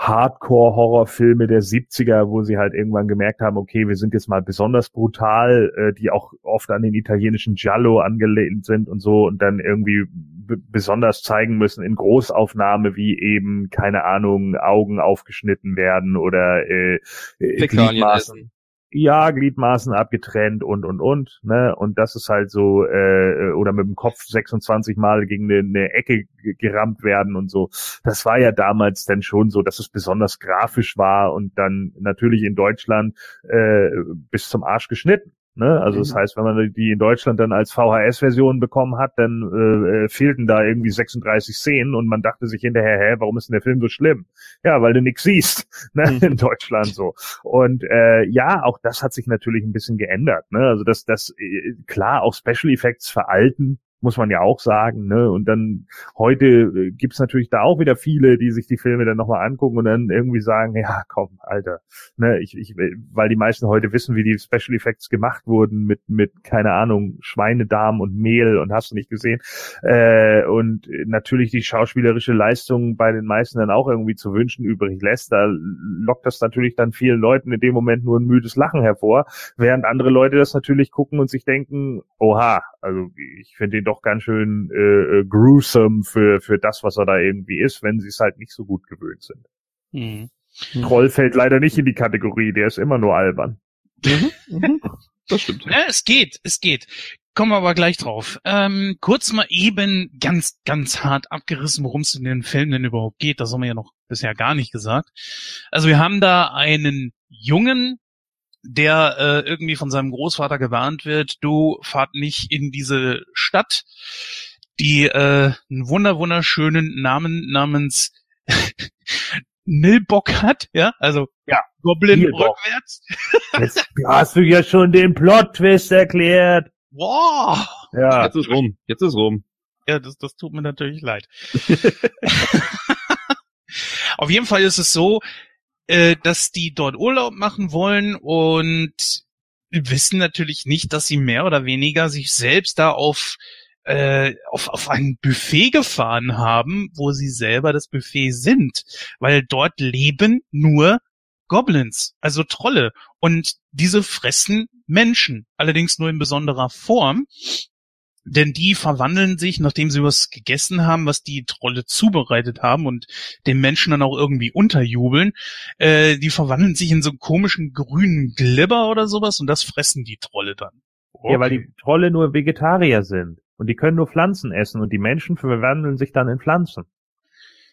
Hardcore-Horrorfilme der 70er, wo sie halt irgendwann gemerkt haben, okay, wir sind jetzt mal besonders brutal, äh, die auch oft an den italienischen Giallo angelehnt sind und so und dann irgendwie besonders zeigen müssen in Großaufnahme, wie eben, keine Ahnung, Augen aufgeschnitten werden oder äh, äh Gliedmaßen ja, Gliedmaßen abgetrennt und und und, ne? Und das ist halt so, äh, oder mit dem Kopf 26 Mal gegen eine, eine Ecke gerammt werden und so. Das war ja damals dann schon so, dass es besonders grafisch war und dann natürlich in Deutschland äh, bis zum Arsch geschnitten. Ne? Also mhm. das heißt, wenn man die in Deutschland dann als VHS-Version bekommen hat, dann äh, äh, fehlten da irgendwie 36 Szenen und man dachte sich hinterher, hä, warum ist denn der Film so schlimm? Ja, weil du nichts siehst ne? Mhm. in Deutschland so. Und äh, ja, auch das hat sich natürlich ein bisschen geändert. Ne? Also das, das äh, klar, auch Special Effects veralten muss man ja auch sagen. Ne? Und dann heute äh, gibt's natürlich da auch wieder viele, die sich die Filme dann nochmal angucken und dann irgendwie sagen, ja, komm, Alter, ne, ich, ich, weil die meisten heute wissen, wie die Special Effects gemacht wurden mit, mit, keine Ahnung, Schweinedarm und Mehl und hast du nicht gesehen. Äh, und natürlich die schauspielerische Leistung bei den meisten dann auch irgendwie zu wünschen übrig lässt. Da lockt das natürlich dann vielen Leuten in dem Moment nur ein müdes Lachen hervor, während andere Leute das natürlich gucken und sich denken, oha, also ich finde den doch ganz schön äh, äh, gruesome für, für das, was er da irgendwie ist, wenn sie es halt nicht so gut gewöhnt sind. Mhm. Troll fällt leider nicht in die Kategorie, der ist immer nur albern. Mhm. Mhm. Das stimmt. Ja, es geht, es geht. Kommen wir aber gleich drauf. Ähm, kurz mal eben ganz, ganz hart abgerissen, worum es in den Filmen denn überhaupt geht. Das haben wir ja noch bisher gar nicht gesagt. Also wir haben da einen Jungen, der äh, irgendwie von seinem Großvater gewarnt wird, du fahrt nicht in diese Stadt, die äh, einen wunder wunderschönen Namen namens Nilbock hat, ja, also ja, Goblin Nilbock. rückwärts. Jetzt hast du ja schon den Plot-Twist erklärt. Wow. Ja. Jetzt ist rum. Jetzt ist rum. Ja, das, das tut mir natürlich leid. Auf jeden Fall ist es so, äh, dass die dort Urlaub machen wollen und wissen natürlich nicht, dass sie mehr oder weniger sich selbst da auf äh, auf, auf ein Buffet gefahren haben, wo sie selber das Buffet sind, weil dort leben nur Goblins, also Trolle. Und diese fressen Menschen, allerdings nur in besonderer Form. Denn die verwandeln sich, nachdem sie was gegessen haben, was die Trolle zubereitet haben und den Menschen dann auch irgendwie unterjubeln, äh, die verwandeln sich in so einen komischen grünen Glibber oder sowas und das fressen die Trolle dann. Okay. Ja, weil die Trolle nur Vegetarier sind und die können nur Pflanzen essen und die Menschen verwandeln sich dann in Pflanzen.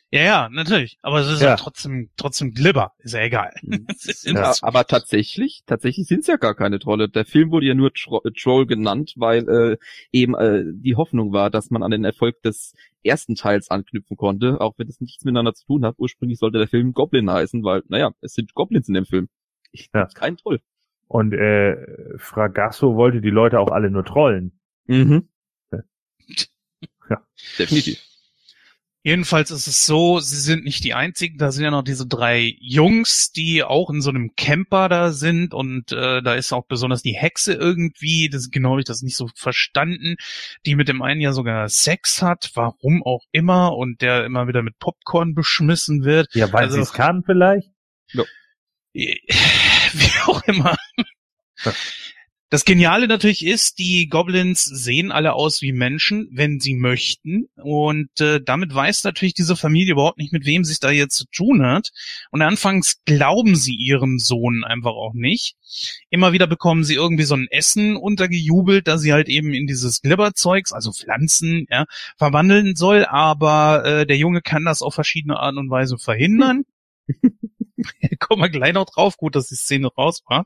Ja, ja, natürlich. Aber es ist ja, ja trotzdem, trotzdem Glibber. Ist ja egal. ja, aber tatsächlich, tatsächlich sind es ja gar keine Trolle. Der Film wurde ja nur Tro Troll genannt, weil äh, eben äh, die Hoffnung war, dass man an den Erfolg des ersten Teils anknüpfen konnte, auch wenn es nichts miteinander zu tun hat. Ursprünglich sollte der Film Goblin heißen, weil, naja, es sind Goblins in dem Film. Ich, ja. Kein Troll. Und äh, Fragasso wollte die Leute auch alle nur trollen. Mhm. Ja. Definitiv. Jedenfalls ist es so, sie sind nicht die einzigen, da sind ja noch diese drei Jungs, die auch in so einem Camper da sind und äh, da ist auch besonders die Hexe irgendwie, das genau habe ich das nicht so verstanden, die mit dem einen ja sogar Sex hat, warum auch immer und der immer wieder mit Popcorn beschmissen wird. Ja, weil also, sie es kann vielleicht? No. Wie auch immer. Das Geniale natürlich ist, die Goblins sehen alle aus wie Menschen, wenn sie möchten. Und äh, damit weiß natürlich diese Familie überhaupt nicht, mit wem sie es da jetzt zu tun hat. Und anfangs glauben sie ihrem Sohn einfach auch nicht. Immer wieder bekommen sie irgendwie so ein Essen untergejubelt, dass sie halt eben in dieses Glibberzeugs, also Pflanzen, ja, verwandeln soll. Aber äh, der Junge kann das auf verschiedene Art und Weise verhindern. Kommen wir gleich noch drauf. Gut, dass die Szene raus war.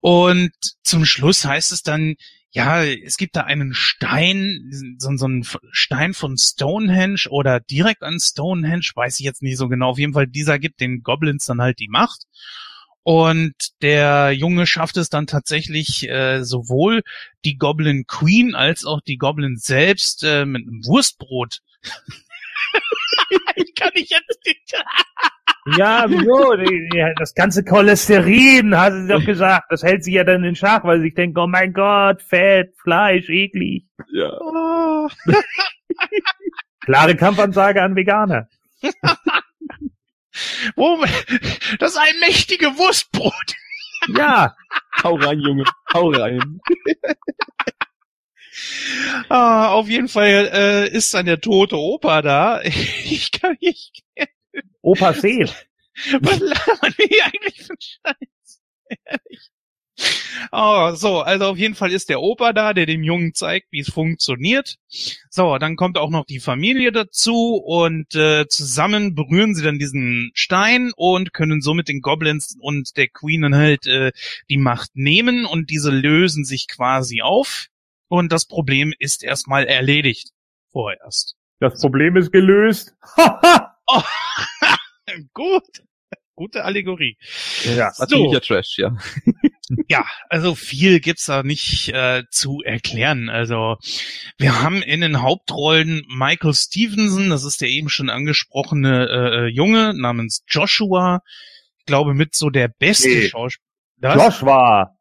Und zum Schluss heißt es dann, ja, es gibt da einen Stein, so, so einen Stein von Stonehenge oder direkt an Stonehenge, weiß ich jetzt nicht so genau. Auf jeden Fall, dieser gibt den Goblins dann halt die Macht. Und der Junge schafft es dann tatsächlich äh, sowohl die Goblin Queen als auch die Goblin selbst äh, mit einem Wurstbrot. ich kann nicht jetzt nicht. Ja, wieso? Das ganze Cholesterin, hat sie doch gesagt. Das hält sich ja dann in Schach, weil sie sich denken, oh mein Gott, Fett, Fleisch, eklig. Ja. Oh. Klare Kampfansage an Veganer. Wo, das ist ein mächtige Wurstbrot. Ja. Hau rein, Junge. Hau rein. Ah, auf jeden Fall äh, ist dann der tote Opa da. Ich kann nicht. Opa C. Was labern wir hier eigentlich für Scheiß? Ehrlich. Oh, so, also auf jeden Fall ist der Opa da, der dem Jungen zeigt, wie es funktioniert. So, dann kommt auch noch die Familie dazu und äh, zusammen berühren sie dann diesen Stein und können somit den Goblins und der Queen dann halt äh, die Macht nehmen und diese lösen sich quasi auf und das Problem ist erstmal erledigt. Vorerst. Das Problem ist gelöst. oh. Gut. Gute Allegorie. Ja, so. Trash, ja. ja, also viel gibt's da nicht äh, zu erklären. Also wir haben in den Hauptrollen Michael Stevenson, das ist der eben schon angesprochene äh, Junge namens Joshua. Ich glaube mit so der beste nee. Schauspieler. Joshua.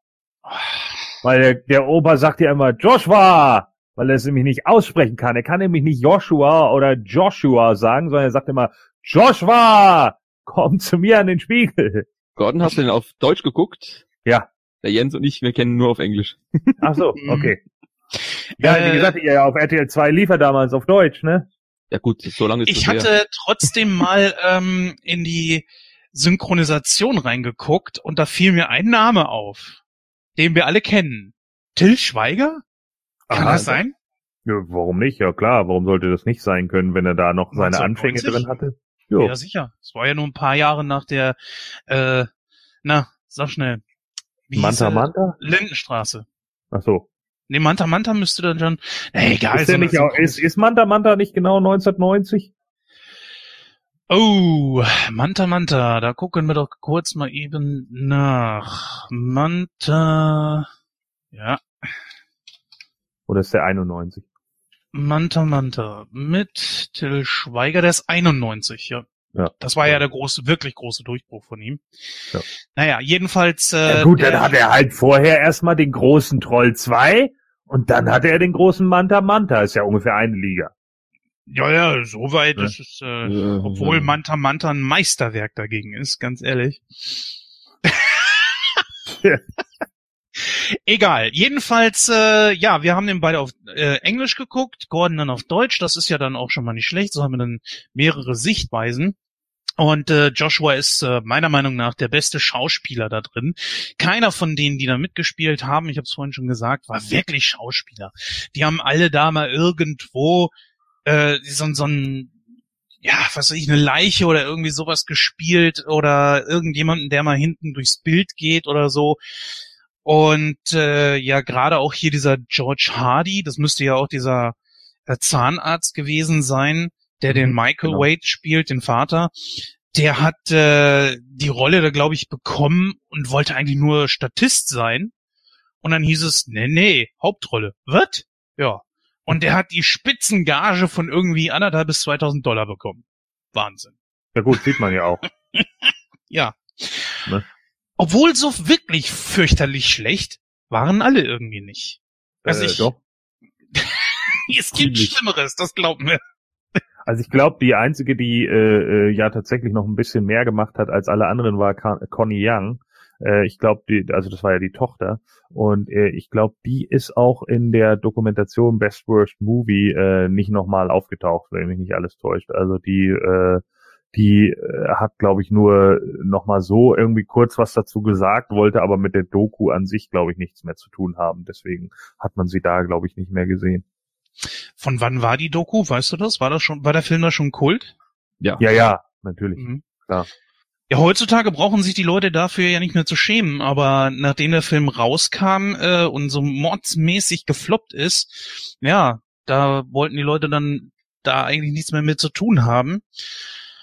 Weil der, der Opa sagt ja immer Joshua, weil er es nämlich nicht aussprechen kann. Er kann nämlich nicht Joshua oder Joshua sagen, sondern er sagt immer Joshua, komm zu mir an den Spiegel. Gordon, hast du den auf Deutsch geguckt? Ja. Der Jens und ich, wir kennen nur auf Englisch. Ach so, mhm. okay. Ja, äh, wie gesagt, ja, auf RTL 2 lief er damals auf Deutsch, ne? Ja gut, so lange ist Ich hatte her. trotzdem mal ähm, in die Synchronisation reingeguckt und da fiel mir ein Name auf, den wir alle kennen. Till Schweiger? Kann Aha, das sein? Ja, warum nicht? Ja klar, warum sollte das nicht sein können, wenn er da noch seine Anfänge drin hatte? Jo. Ja, sicher. Es war ja nur ein paar Jahre nach der, äh, na, sag schnell. Wie Manta Manta? Lindenstraße. Ach so. Nee, Manta Manta müsste dann schon, nee, egal. Ist, der nicht auch, ist, ist Manta Manta nicht genau 1990? Oh, Manta Manta, da gucken wir doch kurz mal eben nach. Manta, ja. Oder ist der 91? Manta Manta mit Till Schweiger, der ist 91, ja. Ja. Das war ja der große, wirklich große Durchbruch von ihm. Ja. Naja, jedenfalls. Äh, ja gut, dann hat er halt vorher erstmal den großen Troll 2 und dann hatte er den großen Manta Manta. Ist ja ungefähr eine Liga. Ja, ja, soweit. Ja. Ist, äh, ja, obwohl Manta Manta ein Meisterwerk dagegen ist, ganz ehrlich. Egal. Jedenfalls, äh, ja, wir haben den beide auf äh, Englisch geguckt, Gordon dann auf Deutsch. Das ist ja dann auch schon mal nicht schlecht. So haben wir dann mehrere Sichtweisen. Und äh, Joshua ist äh, meiner Meinung nach der beste Schauspieler da drin. Keiner von denen, die da mitgespielt haben, ich habe es vorhin schon gesagt, war wirklich Schauspieler. Die haben alle da mal irgendwo äh, so, so ein ja, was weiß ich, eine Leiche oder irgendwie sowas gespielt oder irgendjemanden, der mal hinten durchs Bild geht oder so. Und äh, ja, gerade auch hier dieser George Hardy, das müsste ja auch dieser äh, Zahnarzt gewesen sein, der den mhm, Michael genau. Wade spielt, den Vater. Der hat äh, die Rolle da, glaube ich, bekommen und wollte eigentlich nur Statist sein. Und dann hieß es, nee, nee, Hauptrolle. Was? Ja, und der hat die Spitzengage von irgendwie anderthalb bis 2000 Dollar bekommen. Wahnsinn. Ja gut, sieht man ja auch. ja. Ne? Obwohl so wirklich fürchterlich schlecht waren alle irgendwie nicht. Also äh, ich, doch. es gibt Ziemlich. Schlimmeres, das glauben wir. Also ich glaube, die einzige, die äh, äh, ja tatsächlich noch ein bisschen mehr gemacht hat als alle anderen, war Connie Young. Äh, ich glaube, die, also das war ja die Tochter. Und äh, ich glaube, die ist auch in der Dokumentation Best Worst Movie äh, nicht nochmal aufgetaucht, wenn mich nicht alles täuscht. Also die, äh, die äh, hat, glaube ich, nur nochmal so irgendwie kurz was dazu gesagt, wollte aber mit der Doku an sich, glaube ich, nichts mehr zu tun haben. Deswegen hat man sie da, glaube ich, nicht mehr gesehen. Von wann war die Doku? Weißt du das? War das schon, war der Film da schon Kult? Ja. Ja, ja, natürlich. Mhm. Klar. Ja, heutzutage brauchen sich die Leute dafür ja nicht mehr zu schämen, aber nachdem der Film rauskam äh, und so mordsmäßig gefloppt ist, ja, da wollten die Leute dann da eigentlich nichts mehr mit zu tun haben.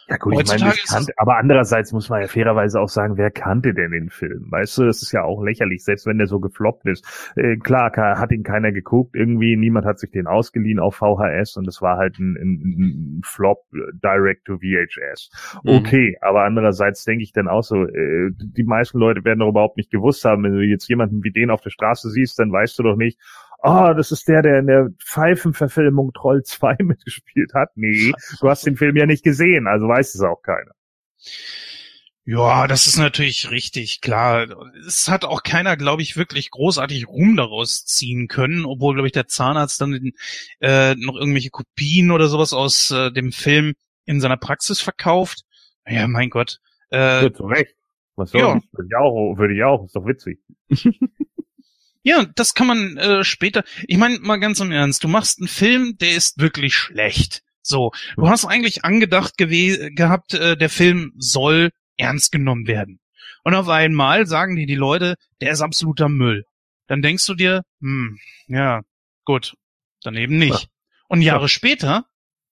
Ja gut, ich meine, kannte, aber andererseits muss man ja fairerweise auch sagen, wer kannte denn den Film? Weißt du, das ist ja auch lächerlich, selbst wenn der so gefloppt ist. Äh, klar, hat ihn keiner geguckt, irgendwie, niemand hat sich den ausgeliehen auf VHS und es war halt ein, ein, ein Flop direct to VHS. Mhm. Okay, mhm. aber andererseits denke ich dann auch so, äh, die meisten Leute werden doch überhaupt nicht gewusst haben, wenn du jetzt jemanden wie den auf der Straße siehst, dann weißt du doch nicht, oh, das ist der, der in der Pfeifenverfilmung Troll 2 mitgespielt hat. Nee, du hast den Film ja nicht gesehen, also weiß es auch keiner. Ja, das ist natürlich richtig, klar. Es hat auch keiner, glaube ich, wirklich großartig Ruhm daraus ziehen können, obwohl, glaube ich, der Zahnarzt dann äh, noch irgendwelche Kopien oder sowas aus äh, dem Film in seiner Praxis verkauft. Ja, mein Gott. Äh, ja, zu Recht. Was soll ja. Würde ich auch, würde ich auch, ist doch witzig. Ja, das kann man äh, später. Ich meine mal ganz im Ernst, du machst einen Film, der ist wirklich schlecht. So, du hast eigentlich angedacht gehabt, äh, der Film soll ernst genommen werden. Und auf einmal sagen dir die Leute, der ist absoluter Müll. Dann denkst du dir, hm, ja, gut, dann eben nicht. Und Jahre ja. später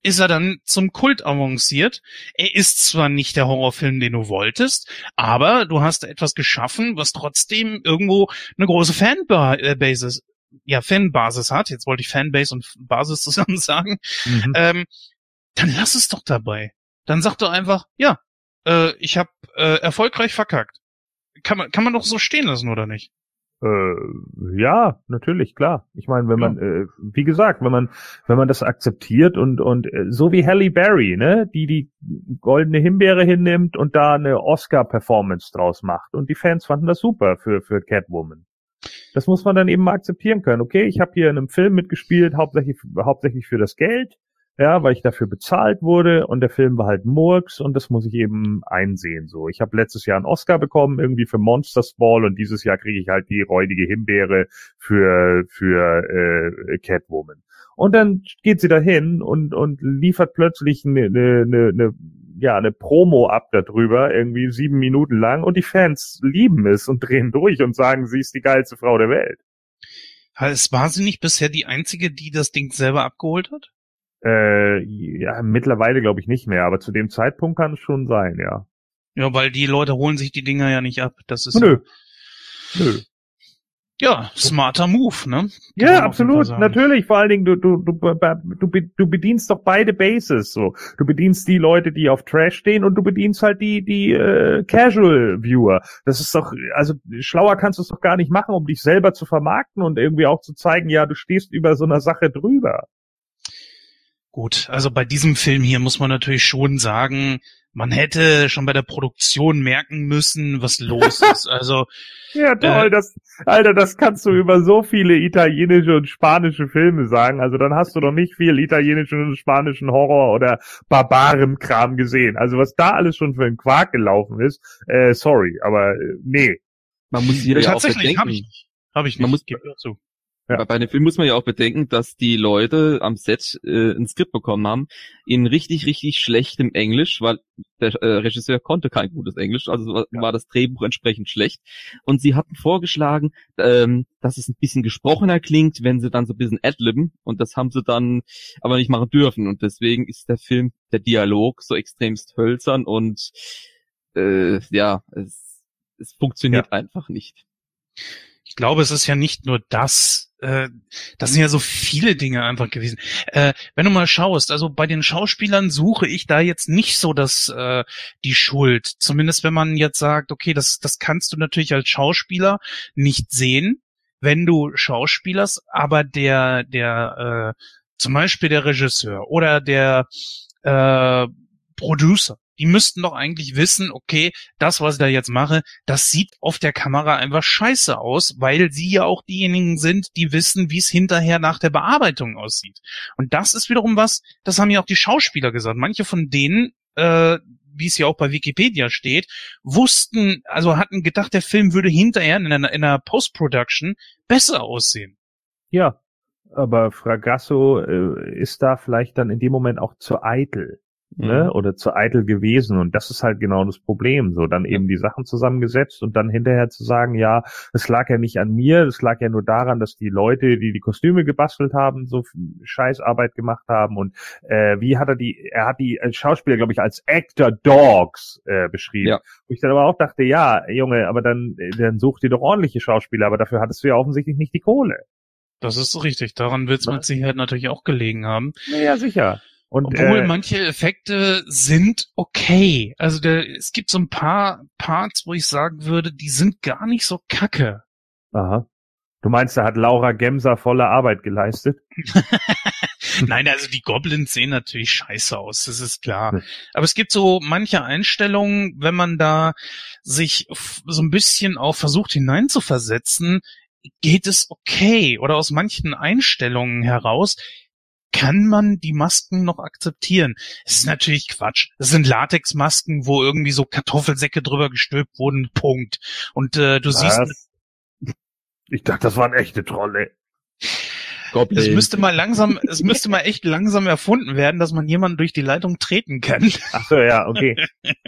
ist er dann zum Kult avanciert. Er ist zwar nicht der Horrorfilm, den du wolltest, aber du hast etwas geschaffen, was trotzdem irgendwo eine große Fanbasis, ja, Fanbasis hat. Jetzt wollte ich Fanbase und Basis zusammen sagen. Mhm. Ähm, dann lass es doch dabei. Dann sag doch einfach, ja, äh, ich habe äh, erfolgreich verkackt. Kann man, kann man doch so stehen lassen, oder nicht? Äh, ja, natürlich, klar. Ich meine, wenn man, äh, wie gesagt, wenn man, wenn man das akzeptiert und und äh, so wie Halle Berry, ne, die die goldene Himbeere hinnimmt und da eine Oscar-Performance draus macht und die Fans fanden das super für für Catwoman. Das muss man dann eben mal akzeptieren können. Okay, ich habe hier in einem Film mitgespielt, hauptsächlich hauptsächlich für das Geld ja, weil ich dafür bezahlt wurde und der Film war halt Murks und das muss ich eben einsehen. So, ich habe letztes Jahr einen Oscar bekommen irgendwie für Monsters Ball und dieses Jahr kriege ich halt die räudige Himbeere für für äh, Catwoman. Und dann geht sie dahin und und liefert plötzlich eine ne, ne, ne, ja eine Promo ab darüber irgendwie sieben Minuten lang und die Fans lieben es und drehen durch und sagen, sie ist die geilste Frau der Welt. War sie nicht bisher die einzige, die das Ding selber abgeholt hat? Äh, ja, mittlerweile glaube ich nicht mehr, aber zu dem Zeitpunkt kann es schon sein, ja. Ja, weil die Leute holen sich die Dinger ja nicht ab. Das ist Nö. Ja, Nö. Ja, smarter Move, ne? Kann ja, absolut, natürlich. Vor allen Dingen, du, du, du, du, du bedienst doch beide Bases so. Du bedienst die Leute, die auf Trash stehen und du bedienst halt die, die äh, Casual Viewer. Das ist doch, also schlauer kannst du es doch gar nicht machen, um dich selber zu vermarkten und irgendwie auch zu zeigen, ja, du stehst über so einer Sache drüber. Gut, also bei diesem Film hier muss man natürlich schon sagen, man hätte schon bei der Produktion merken müssen, was los ist. Also ja toll, äh, das Alter, das kannst du über so viele italienische und spanische Filme sagen. Also dann hast du doch nicht viel italienischen und spanischen Horror oder Barbarenkram gesehen. Also was da alles schon für ein Quark gelaufen ist, äh, sorry, aber äh, nee. Man muss hier ja, ja auch bedenken. Hab ich, hab ich nicht. Man muss, Ja. Bei einem Film muss man ja auch bedenken, dass die Leute am Set äh, ein Skript bekommen haben in richtig, richtig schlechtem Englisch, weil der äh, Regisseur konnte kein gutes Englisch, also war, ja. war das Drehbuch entsprechend schlecht. Und sie hatten vorgeschlagen, ähm, dass es ein bisschen gesprochener klingt, wenn sie dann so ein bisschen adlibben. Und das haben sie dann aber nicht machen dürfen. Und deswegen ist der Film, der Dialog so extremst hölzern und äh, ja, es, es funktioniert ja. einfach nicht. Ich glaube, es ist ja nicht nur das, äh, das sind ja so viele Dinge einfach gewesen. Äh, wenn du mal schaust, also bei den Schauspielern suche ich da jetzt nicht so das äh, die Schuld. Zumindest wenn man jetzt sagt, okay, das das kannst du natürlich als Schauspieler nicht sehen, wenn du Schauspielerst, aber der der äh, zum Beispiel der Regisseur oder der äh, Producer, die müssten doch eigentlich wissen, okay, das, was ich da jetzt mache, das sieht auf der Kamera einfach scheiße aus, weil sie ja auch diejenigen sind, die wissen, wie es hinterher nach der Bearbeitung aussieht. Und das ist wiederum was, das haben ja auch die Schauspieler gesagt. Manche von denen, äh, wie es ja auch bei Wikipedia steht, wussten, also hatten gedacht, der Film würde hinterher in einer, in einer Post-Production besser aussehen. Ja, aber Fragasso äh, ist da vielleicht dann in dem Moment auch zu eitel ne, mhm. oder zu eitel gewesen. Und das ist halt genau das Problem. So, dann eben die Sachen zusammengesetzt und dann hinterher zu sagen, ja, es lag ja nicht an mir, es lag ja nur daran, dass die Leute, die die Kostüme gebastelt haben, so Scheißarbeit gemacht haben. Und äh, wie hat er die, er hat die Schauspieler, glaube ich, als Actor Dogs äh, beschrieben. Ja. Wo ich dann aber auch dachte, ja, Junge, aber dann, dann such dir doch ordentliche Schauspieler, aber dafür hattest du ja offensichtlich nicht die Kohle. Das ist richtig. Daran wird es mit Sicherheit natürlich auch gelegen haben. Ja, sicher. Und, Obwohl äh, manche Effekte sind okay. Also der, es gibt so ein paar Parts, wo ich sagen würde, die sind gar nicht so kacke. Aha. Du meinst, da hat Laura Gemser volle Arbeit geleistet? Nein, also die Goblins sehen natürlich scheiße aus, das ist klar. Aber es gibt so manche Einstellungen, wenn man da sich so ein bisschen auch versucht hineinzuversetzen, geht es okay. Oder aus manchen Einstellungen heraus kann man die Masken noch akzeptieren. Es ist natürlich Quatsch. Das sind Latexmasken, wo irgendwie so Kartoffelsäcke drüber gestülpt wurden, Punkt. Und äh, du Was? siehst. Ich dachte, das waren echte Trolle. Es müsste mal langsam, es müsste mal echt langsam erfunden werden, dass man jemanden durch die Leitung treten kann. Ach so, ja, okay.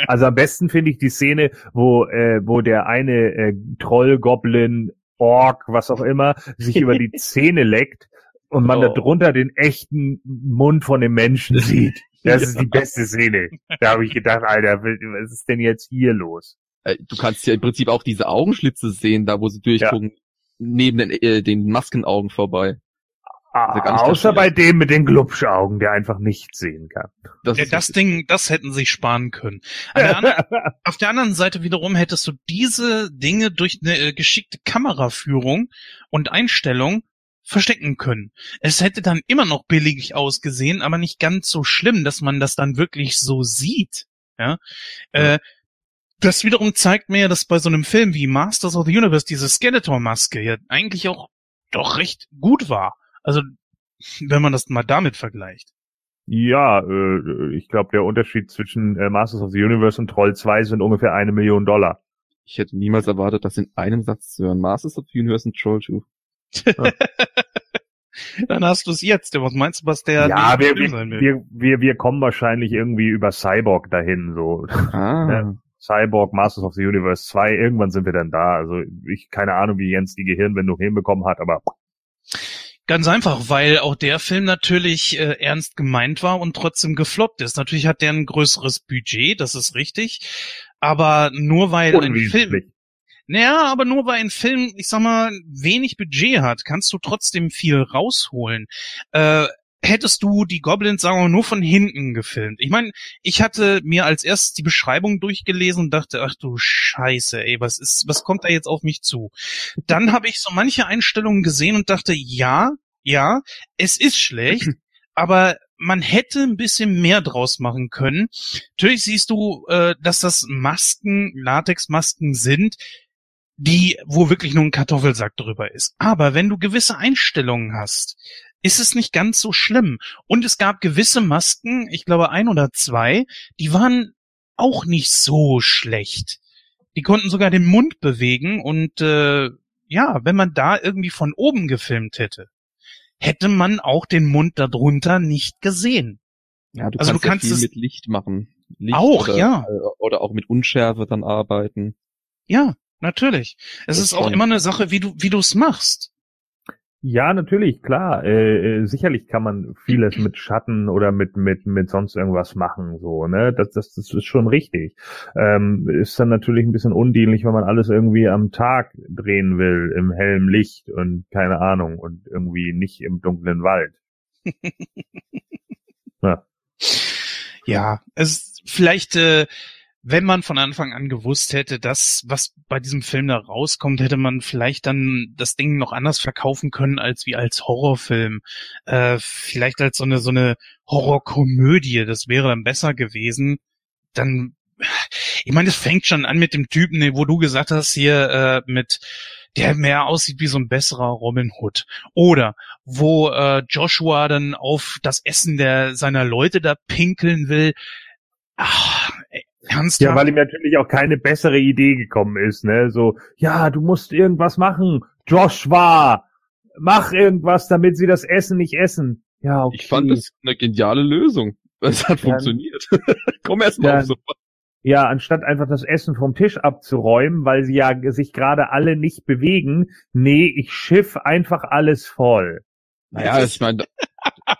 Also am besten finde ich die Szene, wo, äh, wo der eine äh, Troll, Goblin, Ork, was auch immer, sich über die Zähne leckt und man oh. darunter den echten Mund von dem Menschen sieht. Das ja. ist die beste Szene. Da habe ich gedacht, Alter, was ist denn jetzt hier los? Du kannst ja im Prinzip auch diese Augenschlitze sehen, da wo sie durchgucken, ja. neben den, äh, den Maskenaugen vorbei. Ah, außer bei dem mit den Glubschaugen, der einfach nichts sehen kann. Das, ja, das Ding, das hätten sie sparen können. Der anderen, auf der anderen Seite wiederum hättest du diese Dinge durch eine äh, geschickte Kameraführung und Einstellung verstecken können. Es hätte dann immer noch billig ausgesehen, aber nicht ganz so schlimm, dass man das dann wirklich so sieht. Ja. ja. Äh, das wiederum zeigt mir, dass bei so einem Film wie Masters of the Universe diese Skeletor-Maske ja eigentlich auch doch recht gut war. Also, wenn man das mal damit vergleicht. Ja, äh, ich glaube, der Unterschied zwischen äh, Masters of the Universe und Troll 2 sind ungefähr eine Million Dollar. Ich hätte niemals erwartet, das in einem Satz zu hören. Masters of the Universe und Troll 2. Dann hast du es jetzt. Was meinst du, was der ja, wir, wir, wir, wir kommen wahrscheinlich irgendwie über Cyborg dahin, so. Ah. Cyborg, Masters of the Universe 2, irgendwann sind wir dann da. Also ich keine Ahnung, wie Jens die Gehirnwendung hinbekommen hat, aber Ganz einfach, weil auch der Film natürlich äh, ernst gemeint war und trotzdem gefloppt ist. Natürlich hat der ein größeres Budget, das ist richtig, aber nur weil ein Film naja, aber nur weil ein Film, ich sag mal, wenig Budget hat, kannst du trotzdem viel rausholen. Äh, hättest du die Goblins, sagen wir mal, nur von hinten gefilmt. Ich meine, ich hatte mir als erstes die Beschreibung durchgelesen und dachte, ach du Scheiße, ey, was ist, was kommt da jetzt auf mich zu? Dann habe ich so manche Einstellungen gesehen und dachte, ja, ja, es ist schlecht, aber man hätte ein bisschen mehr draus machen können. Natürlich siehst du, äh, dass das Masken, Latexmasken sind, die, wo wirklich nur ein Kartoffelsack drüber ist. Aber wenn du gewisse Einstellungen hast, ist es nicht ganz so schlimm. Und es gab gewisse Masken, ich glaube ein oder zwei, die waren auch nicht so schlecht. Die konnten sogar den Mund bewegen und äh, ja, wenn man da irgendwie von oben gefilmt hätte, hätte man auch den Mund darunter nicht gesehen. Ja, du also kannst, du kannst ja viel mit Licht machen. Licht auch, oder, ja. Oder auch mit Unschärfe dann arbeiten. Ja, natürlich. Es ist auch immer eine Sache, wie du, wie du es machst. Ja, natürlich, klar. Äh, äh, sicherlich kann man vieles mit Schatten oder mit mit mit sonst irgendwas machen, so ne. Das das, das ist schon richtig. Ähm, ist dann natürlich ein bisschen undienlich, wenn man alles irgendwie am Tag drehen will im hellen Licht und keine Ahnung und irgendwie nicht im dunklen Wald. ja. Ja, es vielleicht äh, wenn man von Anfang an gewusst hätte, dass was bei diesem Film da rauskommt, hätte man vielleicht dann das Ding noch anders verkaufen können als wie als Horrorfilm. Äh, vielleicht als so eine so eine Horrorkomödie. Das wäre dann besser gewesen. Dann, ich meine, es fängt schon an mit dem Typen, wo du gesagt hast hier äh, mit der mehr aussieht wie so ein besserer Robin Hood. Oder wo äh, Joshua dann auf das Essen der seiner Leute da pinkeln will. Ach, Ernsthaft? Ja, weil ihm natürlich auch keine bessere Idee gekommen ist, ne? So, ja, du musst irgendwas machen. Joshua, mach irgendwas, damit sie das Essen nicht essen. Ja, okay. Ich fand das eine geniale Lösung. Das hat dann, funktioniert. Komm erst mal dann, auf so. Ja, anstatt einfach das Essen vom Tisch abzuräumen, weil sie ja sich gerade alle nicht bewegen, nee, ich schiff einfach alles voll. Naja, ich meine,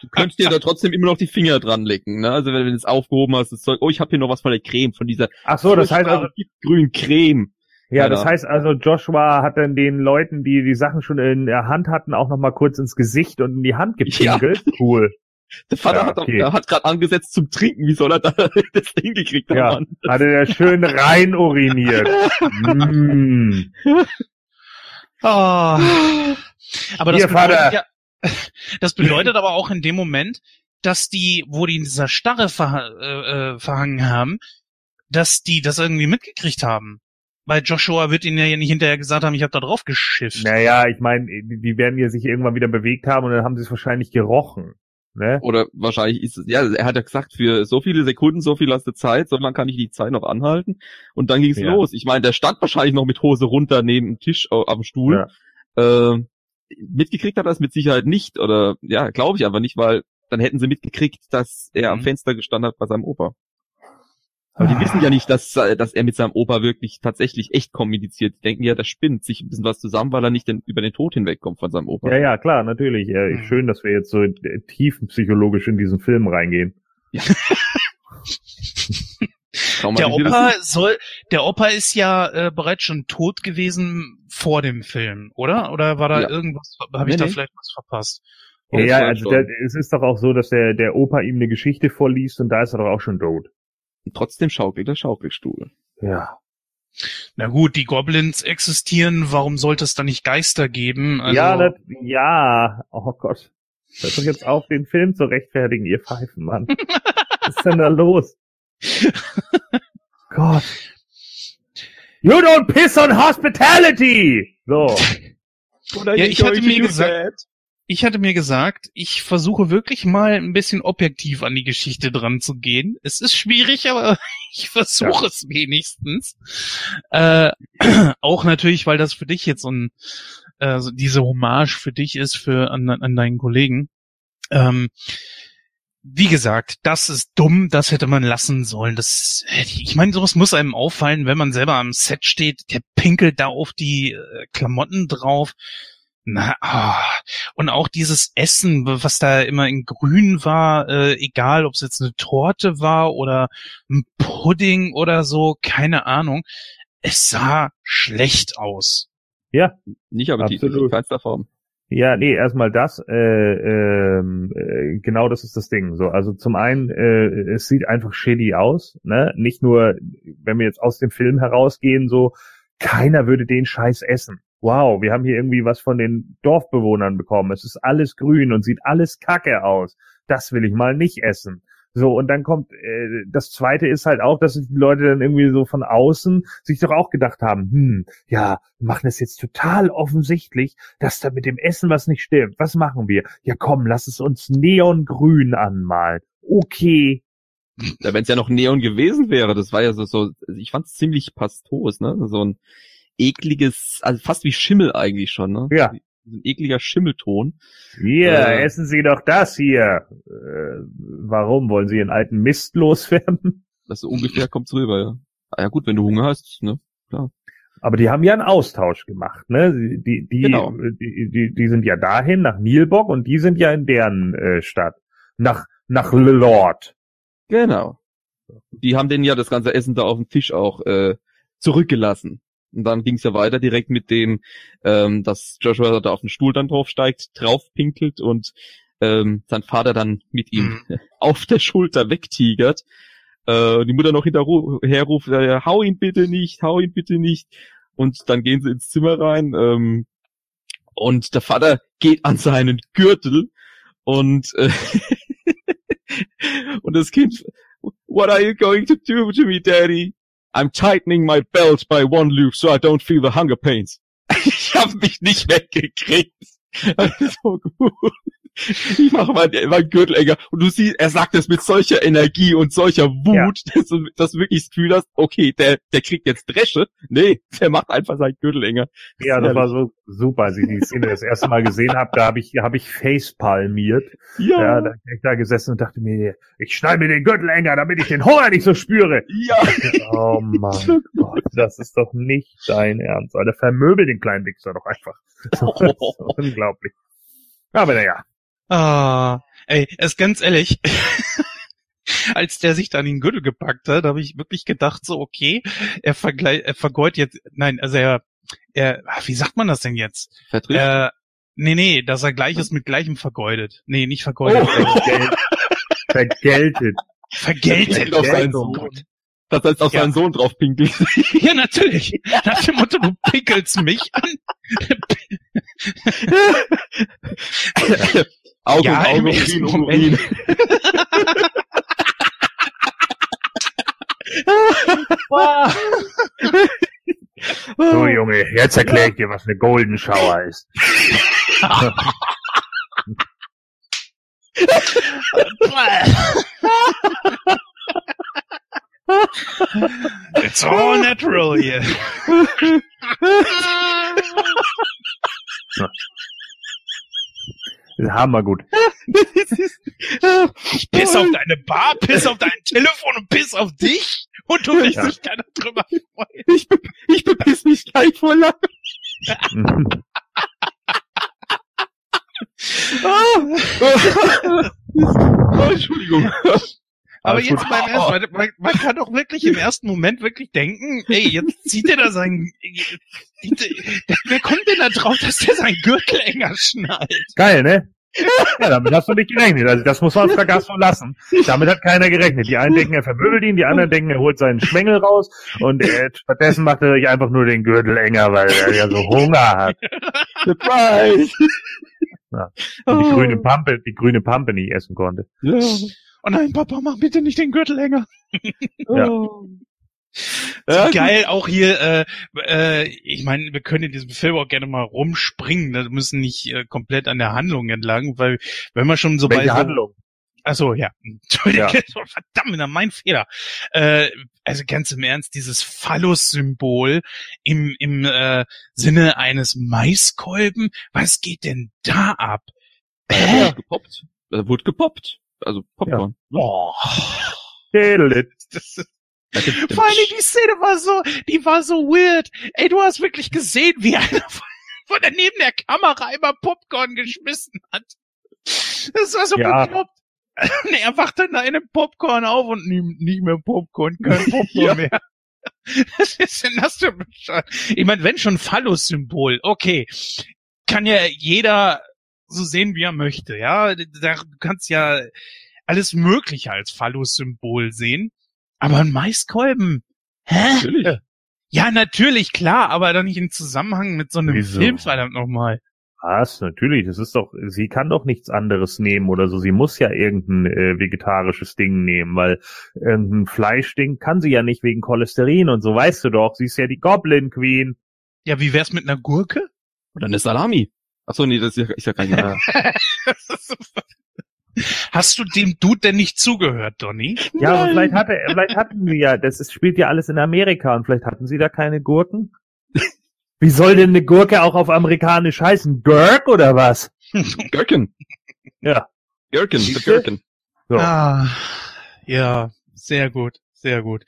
du könntest dir da trotzdem immer noch die Finger dran lecken, ne? Also wenn du es aufgehoben hast, das Zeug, oh, ich habe hier noch was von der Creme, von dieser Ach so, das heißt also grün Creme. Ja, ja, das heißt also, Joshua hat dann den Leuten, die die Sachen schon in der Hand hatten, auch noch mal kurz ins Gesicht und in die Hand gepinkelt. Ja. Cool. Der Vater ja, okay. hat, hat gerade angesetzt zum Trinken. Wie soll er da das hingekriegt haben? Ja, hatte er schön rein uriniert. mm. oh. Aber das Hier, Vater. Ja, das bedeutet aber auch in dem Moment, dass die, wo die in dieser Starre ver, äh, äh, verhangen haben, dass die das irgendwie mitgekriegt haben. Weil Joshua wird ihnen ja nicht hinterher gesagt haben, ich habe da drauf geschifft. Naja, ich meine, die werden ja sich irgendwann wieder bewegt haben und dann haben sie es wahrscheinlich gerochen. Ne? Oder wahrscheinlich ist es, ja, er hat ja gesagt, für so viele Sekunden, so viel hast du Zeit, so lange kann ich die Zeit noch anhalten. Und dann ging es ja. los. Ich meine, der stand wahrscheinlich noch mit Hose runter neben dem Tisch äh, am Stuhl. Ja. Äh, mitgekriegt hat er es mit Sicherheit nicht oder ja, glaube ich einfach nicht, weil dann hätten sie mitgekriegt, dass er mhm. am Fenster gestanden hat bei seinem Opa. Aber ah. die wissen ja nicht, dass, dass er mit seinem Opa wirklich tatsächlich echt kommuniziert. Die denken ja, der spinnt sich ein bisschen was zusammen, weil er nicht den, über den Tod hinwegkommt von seinem Opa. Ja, ja, klar, natürlich. Ja, mhm. Schön, dass wir jetzt so tiefenpsychologisch in diesen Film reingehen. Ja. der Opa soll, der Opa ist ja äh, bereits schon tot gewesen vor dem Film, oder? Oder war da ja. irgendwas, habe ich nee, da nee. vielleicht was verpasst? Ja, ja also der, es ist doch auch so, dass der, der Opa ihm eine Geschichte vorliest und da ist er doch auch schon tot. Und trotzdem schaukelt der Schaukelstuhl. Ja. Na gut, die Goblins existieren, warum sollte es da nicht Geister geben? Also ja, das, ja, oh Gott. Hört doch jetzt auf, den Film zu rechtfertigen, ihr Pfeifen, Mann. Was ist denn da los? Gott. You don't piss on hospitality! So. ja, ich hatte mir gesagt, ich hatte mir gesagt, ich versuche wirklich mal ein bisschen objektiv an die Geschichte dran zu gehen. Es ist schwierig, aber ich versuche ja. es wenigstens. Äh, auch natürlich, weil das für dich jetzt so ein, äh, diese Hommage für dich ist, für an, an deinen Kollegen. Ähm, wie gesagt, das ist dumm, das hätte man lassen sollen. Das, ich meine, sowas muss einem auffallen, wenn man selber am Set steht, der pinkelt da auf die äh, Klamotten drauf. Na, oh. und auch dieses Essen, was da immer in Grün war, äh, egal ob es jetzt eine Torte war oder ein Pudding oder so, keine Ahnung. Es sah schlecht aus. Ja, nicht aber die in keinster Form. Ja, nee, erstmal das. Äh, ähm, äh, genau das ist das Ding. So, also zum einen, äh, es sieht einfach shitty aus. Ne? Nicht nur, wenn wir jetzt aus dem Film herausgehen, so keiner würde den Scheiß essen. Wow, wir haben hier irgendwie was von den Dorfbewohnern bekommen. Es ist alles grün und sieht alles kacke aus. das will ich mal nicht essen. So, und dann kommt, äh, das zweite ist halt auch, dass die Leute dann irgendwie so von außen sich doch auch gedacht haben, hm, ja, wir machen es jetzt total offensichtlich, dass da mit dem Essen was nicht stimmt. Was machen wir? Ja komm, lass es uns neongrün anmalen. Okay. Ja, wenn es ja noch Neon gewesen wäre, das war ja so, so ich fand es ziemlich pastos, ne? So ein ekliges, also fast wie Schimmel eigentlich schon, ne? Ja ein ekliger Schimmelton. Hier, äh, essen Sie doch das hier. Äh, warum? Wollen Sie Ihren alten Mist loswerden? Das so ungefähr kommt's rüber, ja. Ah, ja gut, wenn du Hunger hast, ne? Klar. Aber die haben ja einen Austausch gemacht, ne? Die, die, genau. die, die, die sind ja dahin, nach Nilbock, und die sind ja in deren äh, Stadt. Nach, nach Lord. Genau. Die haben denen ja das ganze Essen da auf dem Tisch auch äh, zurückgelassen. Und dann ging es ja weiter direkt mit dem, ähm, dass Joshua da auf den Stuhl dann draufsteigt, draufpinkelt und ähm, sein Vater dann mit ihm mhm. auf der Schulter wegtigert. Äh, die Mutter noch hinterher ruft, äh, hau ihn bitte nicht, hau ihn bitte nicht. Und dann gehen sie ins Zimmer rein ähm, und der Vater geht an seinen Gürtel und äh, und das Kind, what are you going to do to me, Daddy? I'm tightening my belt by one loop so I don't feel the hunger pains. ich habe mich nicht weggekriegt. so gut. Ich mache mein, mein Gürtel enger. Und du siehst, er sagt das mit solcher Energie und solcher Wut, ja. dass, du, dass du wirklich das Gefühl hast, okay, der, der kriegt jetzt Dresche. Nee, der macht einfach seinen Gürtel enger. Ja, das war so super, als ich die Szene das erste Mal gesehen habe. Da habe ich, hab ich facepalmiert. Ja. ja. Da hab ich da gesessen und dachte mir, ich schneide mir den Gürtel enger, damit ich den Hunger nicht so spüre. Ja. Oh mein Gott, das ist doch nicht dein Ernst. Alter, vermöbel den kleinen Wichser doch einfach. Unglaublich. Aber naja, Ah, ey, ist ganz ehrlich, als der sich dann in den Gürtel gepackt hat, habe ich wirklich gedacht, so, okay, er, vergleich, er vergeut jetzt, nein, also er, er, wie sagt man das denn jetzt? Vertritt? Äh, nee, nee, dass er Gleiches mit Gleichem vergeudet. Nee, nicht vergeudet. Oh. Vergeltet. Vergeltet. Auf seinen Sohn. Das heißt, auf ja. seinen Sohn drauf pinkeln. Ja, natürlich. Nach dem Motto, du pinkelst mich an. Auge ja, Auge, im ersten Urin, so, Junge, jetzt erkläre ich dir, was eine Golden Shower ist. It's all natural here. Hammergut. ich piss auf deine Bar, piss auf dein Telefon und piss auf dich und du willst ja. dich keiner drüber freuen. Ich, be ich bepiss mich gleich vor lang. oh. oh, Entschuldigung. Aber jetzt gut. beim ersten, man, man, man, kann doch wirklich im ersten Moment wirklich denken, ey, jetzt zieht er da sein, wer kommt denn da drauf, dass der sein Gürtel enger schnallt? Geil, ne? Ja, damit hast du nicht gerechnet. Also das muss man vergaß lassen. Damit hat keiner gerechnet. Die einen denken, er vermöbelt ihn, die anderen denken, er holt seinen Schwengel raus und er, stattdessen macht er sich einfach nur den Gürtel enger, weil er ja so Hunger hat. Surprise! Ja. Und die grüne Pampe, die grüne Pampe nicht essen konnte. Ja. Oh nein, Papa, mach bitte nicht den Gürtel länger. ja. Oh. Ja, geil, auch hier, äh, äh, ich meine, wir können in diesem Film auch gerne mal rumspringen, wir müssen nicht äh, komplett an der Handlung entlang, weil wenn man schon so Welche bei so, Handlung? Achso, ja. Entschuldige, ja. verdammt, mein Fehler. Äh, also ganz im Ernst, dieses Phallus-Symbol im, im äh, Sinne eines Maiskolben, was geht denn da ab? Äh, ja, gepoppt. Da wurde gepoppt. Also Popcorn. Ja. Oh. Vor allem die Szene war so, die war so weird. Ey, du hast wirklich gesehen, wie einer von, der neben der Kamera immer Popcorn geschmissen hat. Das war so ja. bekloppt. Und er wacht dann da in einem Popcorn auf und nimmt nicht mehr Popcorn, kein Popcorn ja. mehr. Was ist denn das für Ich meine, wenn schon Phallus-Symbol, okay. Kann ja jeder so sehen, wie er möchte, ja. Da, du kannst ja alles Mögliche als Phallus-Symbol sehen. Aber ein Maiskolben, hä? Natürlich. Ja, natürlich, klar, aber dann nicht im Zusammenhang mit so einem Wieso? Film, verdammt nochmal. Was? Natürlich, das ist doch, sie kann doch nichts anderes nehmen oder so. Sie muss ja irgendein äh, vegetarisches Ding nehmen, weil irgendein Fleischding kann sie ja nicht wegen Cholesterin und so, weißt du doch. Sie ist ja die Goblin Queen. Ja, wie wär's mit einer Gurke? Oder eine Salami? Achso, nee, das ist ja, ist ja kein ja. Hast du dem Dude denn nicht zugehört, Donny? Ja, aber vielleicht hatte, vielleicht hatten wir ja, das ist, spielt ja alles in Amerika und vielleicht hatten sie da keine Gurken. Wie soll denn eine Gurke auch auf amerikanisch heißen? Gurk oder was? Gurken. Ja. Gurken, the Gurken. So. Ah, ja, sehr gut, sehr gut.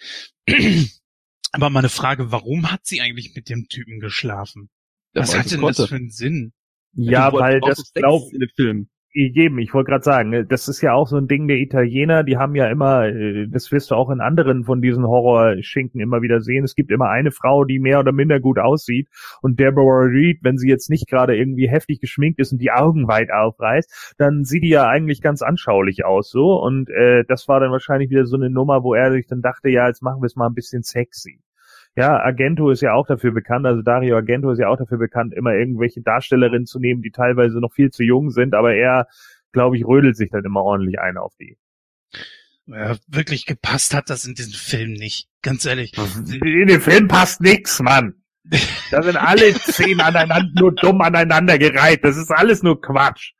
Aber meine Frage, warum hat sie eigentlich mit dem Typen geschlafen? Was hat denn das für einen Sinn? Ja, weil das glaubt in dem Film gegeben. Ich wollte gerade sagen, ne, das ist ja auch so ein Ding der Italiener, die haben ja immer, äh, das wirst du auch in anderen von diesen Horrorschinken immer wieder sehen. Es gibt immer eine Frau, die mehr oder minder gut aussieht und Deborah Reed, wenn sie jetzt nicht gerade irgendwie heftig geschminkt ist und die Augen weit aufreißt, dann sieht die ja eigentlich ganz anschaulich aus so und äh, das war dann wahrscheinlich wieder so eine Nummer, wo er sich dann dachte, ja, jetzt machen wir es mal ein bisschen sexy. Ja, Argento ist ja auch dafür bekannt, also Dario Argento ist ja auch dafür bekannt, immer irgendwelche Darstellerinnen zu nehmen, die teilweise noch viel zu jung sind, aber er, glaube ich, rödelt sich dann immer ordentlich ein auf die. Ja, wirklich gepasst hat das in diesem Film nicht, ganz ehrlich. In dem Film passt nix, Mann. Da sind alle zehn aneinander, nur dumm aneinander gereiht. Das ist alles nur Quatsch.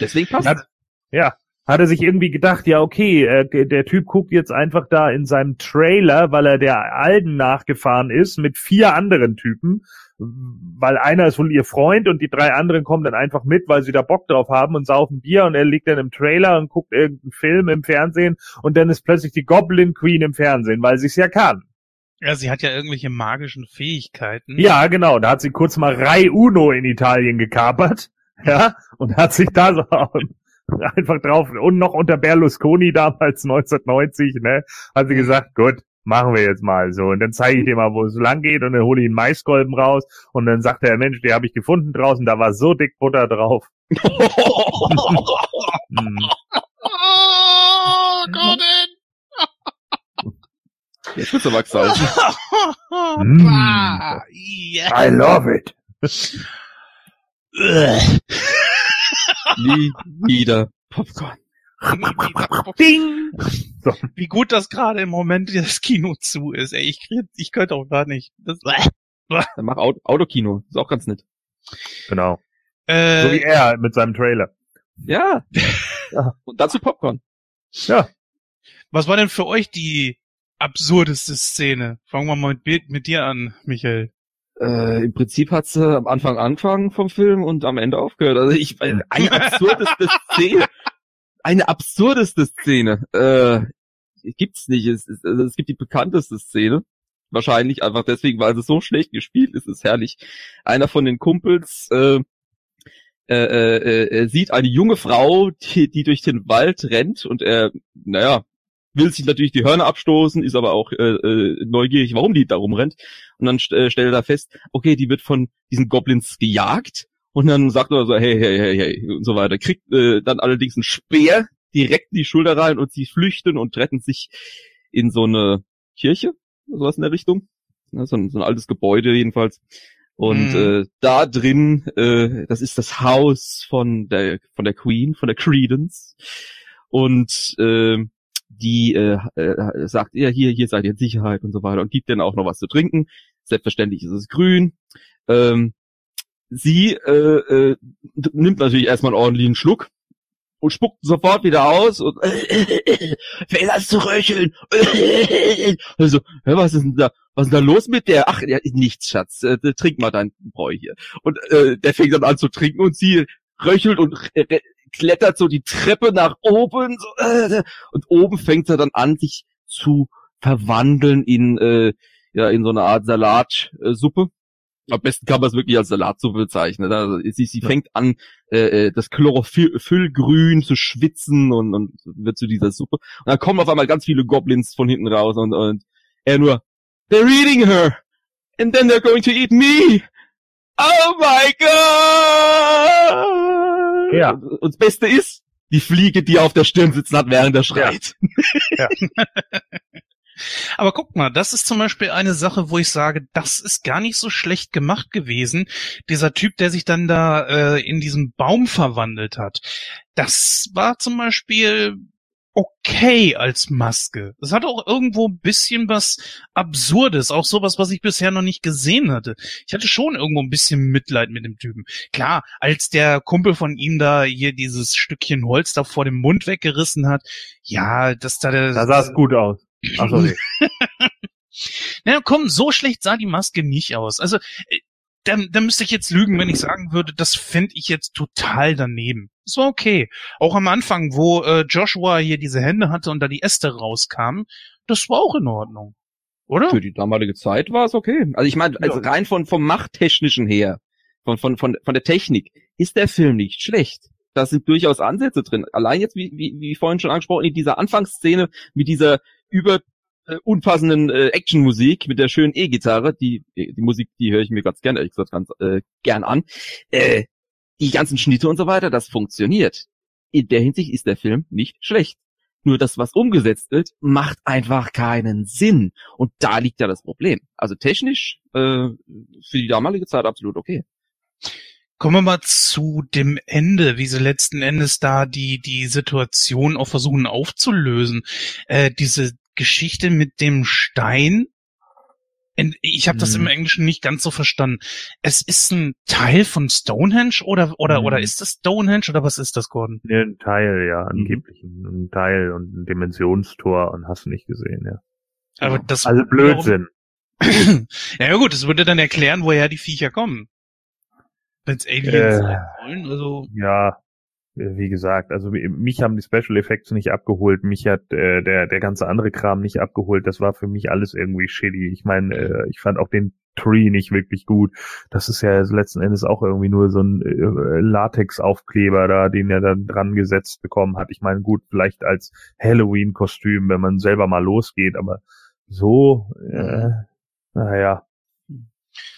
Deswegen passt. Ja hat er sich irgendwie gedacht, ja okay, äh, der Typ guckt jetzt einfach da in seinem Trailer, weil er der Alden nachgefahren ist mit vier anderen Typen, weil einer ist wohl ihr Freund und die drei anderen kommen dann einfach mit, weil sie da Bock drauf haben und saufen Bier und er liegt dann im Trailer und guckt irgendeinen Film im Fernsehen und dann ist plötzlich die Goblin Queen im Fernsehen, weil sie es ja kann. Ja, sie hat ja irgendwelche magischen Fähigkeiten. Ja, genau. Da hat sie kurz mal Rai Uno in Italien gekapert. Ja, und hat sich da so einfach drauf. Und noch unter Berlusconi damals 1990, ne, hat sie mhm. gesagt, gut, machen wir jetzt mal so. Und dann zeige ich dir mal, wo es lang geht und dann hole ich einen Maiskolben raus und dann sagt der Mensch, die habe ich gefunden draußen, da war so dick Butter drauf. hm. Oh, Gordon! Jetzt bist du aber salzen. mm. I love it. Nie wieder Popcorn. Ding! So. Wie gut das gerade im Moment das Kino zu ist. Ey, ich, krieg, ich könnte auch gar nicht. Das, Dann mach Auto, Autokino. Ist auch ganz nett. Genau. Äh, so wie er mit seinem Trailer. Ja. ja. Und dazu Popcorn. Ja. Was war denn für euch die absurdeste Szene? Fangen wir mal mit, mit dir an, Michael. Äh, Im Prinzip hat sie am Anfang Anfang vom Film und am Ende aufgehört. Also ich eine absurdeste Szene. Eine absurdeste Szene. Äh, gibt's nicht. Es, es, also es gibt die bekannteste Szene. Wahrscheinlich einfach deswegen, weil es so schlecht gespielt ist, ist herrlich. Einer von den Kumpels äh, äh, äh, äh, sieht eine junge Frau, die, die durch den Wald rennt und er, naja, will sich natürlich die Hörner abstoßen, ist aber auch äh, äh, neugierig, warum die da rumrennt. Und dann äh, stellt er da fest, okay, die wird von diesen Goblins gejagt. Und dann sagt er so, hey, hey, hey, hey, und so weiter. Kriegt äh, dann allerdings einen Speer direkt in die Schulter rein und sie flüchten und retten sich in so eine Kirche, sowas in der Richtung. Ja, so, ein, so ein altes Gebäude jedenfalls. Und mhm. äh, da drin, äh, das ist das Haus von der von der Queen, von der Credence. Und äh, die äh, äh, sagt, ja, hier, hier seid ihr in Sicherheit und so weiter und gibt denen auch noch was zu trinken. Selbstverständlich ist es grün. Ähm, sie äh, äh, nimmt natürlich erstmal einen ordentlichen Schluck und spuckt sofort wieder aus und äh, wer das zu röcheln? also, was ist denn da? Was ist denn da los mit der? Ach, ja, nichts, Schatz. Äh, trink mal dein Bräu hier. Und äh, der fängt dann an zu trinken und sie röchelt und klettert so die Treppe nach oben so, äh, und oben fängt er dann an, sich zu verwandeln in äh, ja in so eine Art Salatsuppe. Am besten kann man es wirklich als Salatsuppe bezeichnen. Also sie, sie fängt an, äh, äh das Chlorophyllgrün zu schwitzen und, und wird zu dieser Suppe. Und dann kommen auf einmal ganz viele Goblins von hinten raus und, und er nur, they're eating her. And then they're going to eat me. Oh my God! Ja. Und das Beste ist, die Fliege, die auf der Stirn sitzen hat, während er schreit. Ja. ja. Aber guck mal, das ist zum Beispiel eine Sache, wo ich sage, das ist gar nicht so schlecht gemacht gewesen. Dieser Typ, der sich dann da äh, in diesen Baum verwandelt hat. Das war zum Beispiel okay als Maske. Es hat auch irgendwo ein bisschen was Absurdes, auch sowas, was ich bisher noch nicht gesehen hatte. Ich hatte schon irgendwo ein bisschen Mitleid mit dem Typen. Klar, als der Kumpel von ihm da hier dieses Stückchen Holz da vor dem Mund weggerissen hat, ja, das da der. Da sah es gut aus. Ach so, nee. Na komm, so schlecht sah die Maske nicht aus. Also äh, da, da müsste ich jetzt lügen, wenn ich sagen würde, das fände ich jetzt total daneben. Das war okay. Auch am Anfang, wo äh, Joshua hier diese Hände hatte und da die Äste rauskamen, das war auch in Ordnung. Oder? Für die damalige Zeit war es okay. Also ich meine, also rein von vom Machttechnischen her, von, von, von, von der Technik, ist der Film nicht schlecht. Da sind durchaus Ansätze drin. Allein jetzt, wie, wie, wie vorhin schon angesprochen, in dieser Anfangsszene mit dieser über äh, unpassenden äh, Actionmusik mit der schönen E-Gitarre, die die Musik, die höre ich mir ganz gerne, ehrlich gesagt, ganz äh, gern an. Äh, die ganzen Schnitte und so weiter, das funktioniert. In der Hinsicht ist der Film nicht schlecht. Nur das, was umgesetzt wird, macht einfach keinen Sinn. Und da liegt ja das Problem. Also technisch äh, für die damalige Zeit absolut okay. Kommen wir mal zu dem Ende, wie sie letzten Endes da die die Situation auch versuchen aufzulösen. Äh, diese Geschichte mit dem Stein. Ich habe das hm. im Englischen nicht ganz so verstanden. Es ist ein Teil von Stonehenge oder oder hm. oder ist das Stonehenge oder was ist das, Gordon? Ja, ein Teil, ja, mhm. angeblich ein, ein Teil und ein Dimensionstor und hast du nicht gesehen, ja. Aber das also Blödsinn. ja gut, das würde dann erklären, woher die Viecher kommen. Wenn's Aliens äh, sein wollen, also. Ja, wie gesagt, also mich haben die Special Effects nicht abgeholt, mich hat äh, der der ganze andere Kram nicht abgeholt. Das war für mich alles irgendwie shitty. Ich meine, äh, ich fand auch den Tree nicht wirklich gut. Das ist ja letzten Endes auch irgendwie nur so ein äh, Latex-Aufkleber da, den er dann dran gesetzt bekommen hat. Ich meine, gut, vielleicht als Halloween-Kostüm, wenn man selber mal losgeht, aber so, äh, naja.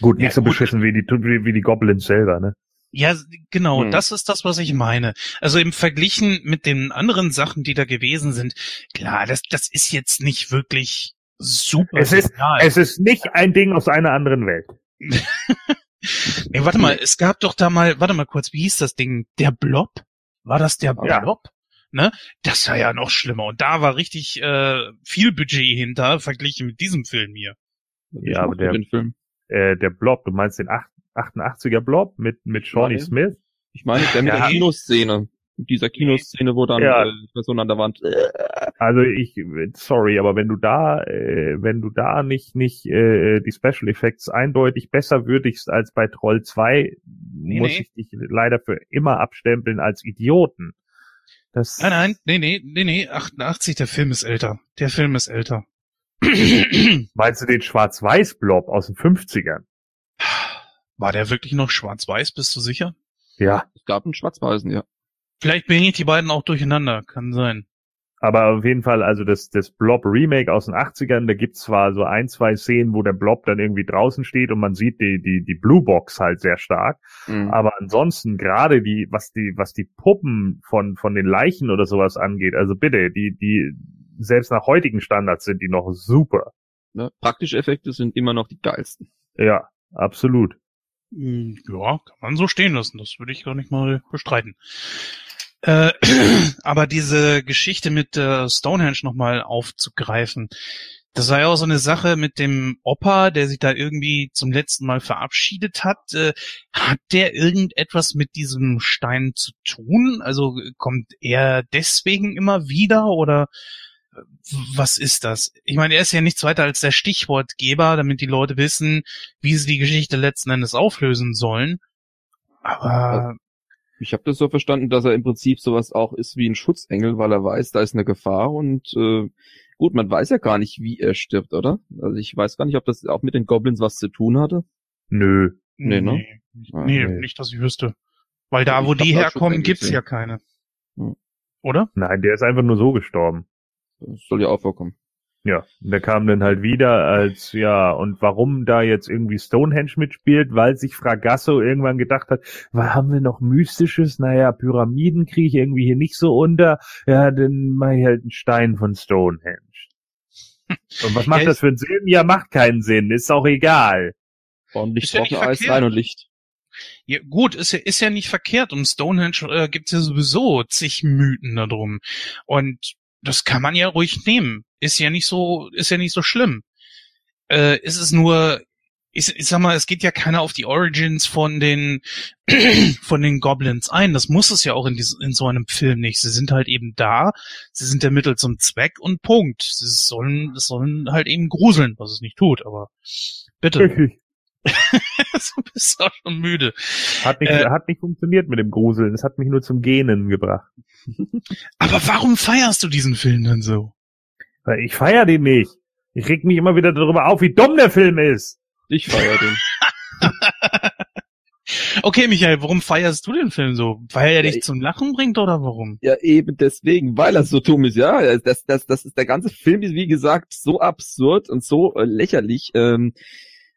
Gut, nicht ja, so gut. beschissen wie die, wie, wie die Goblins selber, ne? Ja, genau, hm. das ist das, was ich meine. Also im Verglichen mit den anderen Sachen, die da gewesen sind, klar, das, das ist jetzt nicht wirklich super. Es ist, es ist nicht ein Ding aus einer anderen Welt. nee, warte mal, es gab doch da mal, warte mal kurz, wie hieß das Ding? Der Blob? War das der Blob? Ja. Ne? Das war ja noch schlimmer. Und da war richtig äh, viel Budget hinter, verglichen mit diesem Film hier. Ja, aber der, äh, der Blob, du meinst den 8, 88er Blob mit, mit Shawnee Smith. Ich meine, der mit ja. der Kinoszene. Dieser Kinoszene, wo dann ja. äh, Person an der Wand. Also ich, sorry, aber wenn du da, äh, wenn du da nicht nicht äh, die Special Effects eindeutig besser würdigst als bei Troll 2, nee, muss nee. ich dich leider für immer abstempeln als Idioten. Das nein, nein, nee, nee, nee, nee, 88, der Film ist älter. Der Film ist älter. Meinst du den Schwarz-Weiß-Blob aus den 50ern? War der wirklich noch schwarz-weiß, bist du sicher? Ja. Es gab einen schwarz-weißen, ja. Vielleicht bringe ich die beiden auch durcheinander, kann sein. Aber auf jeden Fall, also das, das Blob Remake aus den 80ern, da gibt's zwar so ein, zwei Szenen, wo der Blob dann irgendwie draußen steht und man sieht die, die, die Blue Box halt sehr stark. Mhm. Aber ansonsten gerade die, was die, was die Puppen von, von den Leichen oder sowas angeht, also bitte, die, die, selbst nach heutigen Standards sind die noch super. Ja, praktische Effekte sind immer noch die geilsten. Ja, absolut. Hm, ja, kann man so stehen lassen. Das würde ich gar nicht mal bestreiten. Äh, aber diese Geschichte mit äh, Stonehenge nochmal aufzugreifen, das war ja auch so eine Sache mit dem Opa, der sich da irgendwie zum letzten Mal verabschiedet hat. Äh, hat der irgendetwas mit diesem Stein zu tun? Also kommt er deswegen immer wieder oder was ist das? Ich meine, er ist ja nichts weiter als der Stichwortgeber, damit die Leute wissen, wie sie die Geschichte letzten Endes auflösen sollen. Aber ich habe das so verstanden, dass er im Prinzip sowas auch ist wie ein Schutzengel, weil er weiß, da ist eine Gefahr und äh, gut, man weiß ja gar nicht, wie er stirbt, oder? Also ich weiß gar nicht, ob das auch mit den Goblins was zu tun hatte. Nö. Nee, ne? Nee, ah, nee, nee. nicht, dass ich wüsste. Weil da, wo die herkommen, gibt's ja keine. Hm. Oder? Nein, der ist einfach nur so gestorben. Das soll ja auch vorkommen. Ja, der kam dann halt wieder als, ja, und warum da jetzt irgendwie Stonehenge mitspielt, weil sich Fragasso irgendwann gedacht hat, was haben wir noch Mystisches? Naja, Pyramiden kriege ich irgendwie hier nicht so unter. Ja, dann mache ich halt einen Stein von Stonehenge. Und was macht ja, das für einen Sinn? Ja, macht keinen Sinn, ist auch egal. Ordentlich trocken Eis rein und Licht. Ja, gut, ist ja, ist ja nicht verkehrt. Um Stonehenge äh, gibt's ja sowieso zig Mythen darum. Und das kann man ja ruhig nehmen. Ist ja nicht so, ist ja nicht so schlimm. Äh, ist es nur, ich, ich sag mal, es geht ja keiner auf die Origins von den von den Goblins ein. Das muss es ja auch in, diesem, in so einem Film nicht. Sie sind halt eben da, sie sind der Mittel zum Zweck und Punkt. Sie sollen, es sollen halt eben gruseln, was es nicht tut, aber bitte. du bist auch schon müde. Hat nicht, äh, hat nicht funktioniert mit dem Gruseln. Es hat mich nur zum Gähnen gebracht. aber warum feierst du diesen Film denn so? Weil ich feier den nicht. Ich reg mich immer wieder darüber auf, wie dumm der Film ist. Ich feier den. okay, Michael, warum feierst du den Film so? Weil er ja, dich zum Lachen bringt oder warum? Ja, eben deswegen, weil er so dumm ist, ja. Das, das, das ist der ganze Film ist, wie gesagt, so absurd und so äh, lächerlich. Ähm,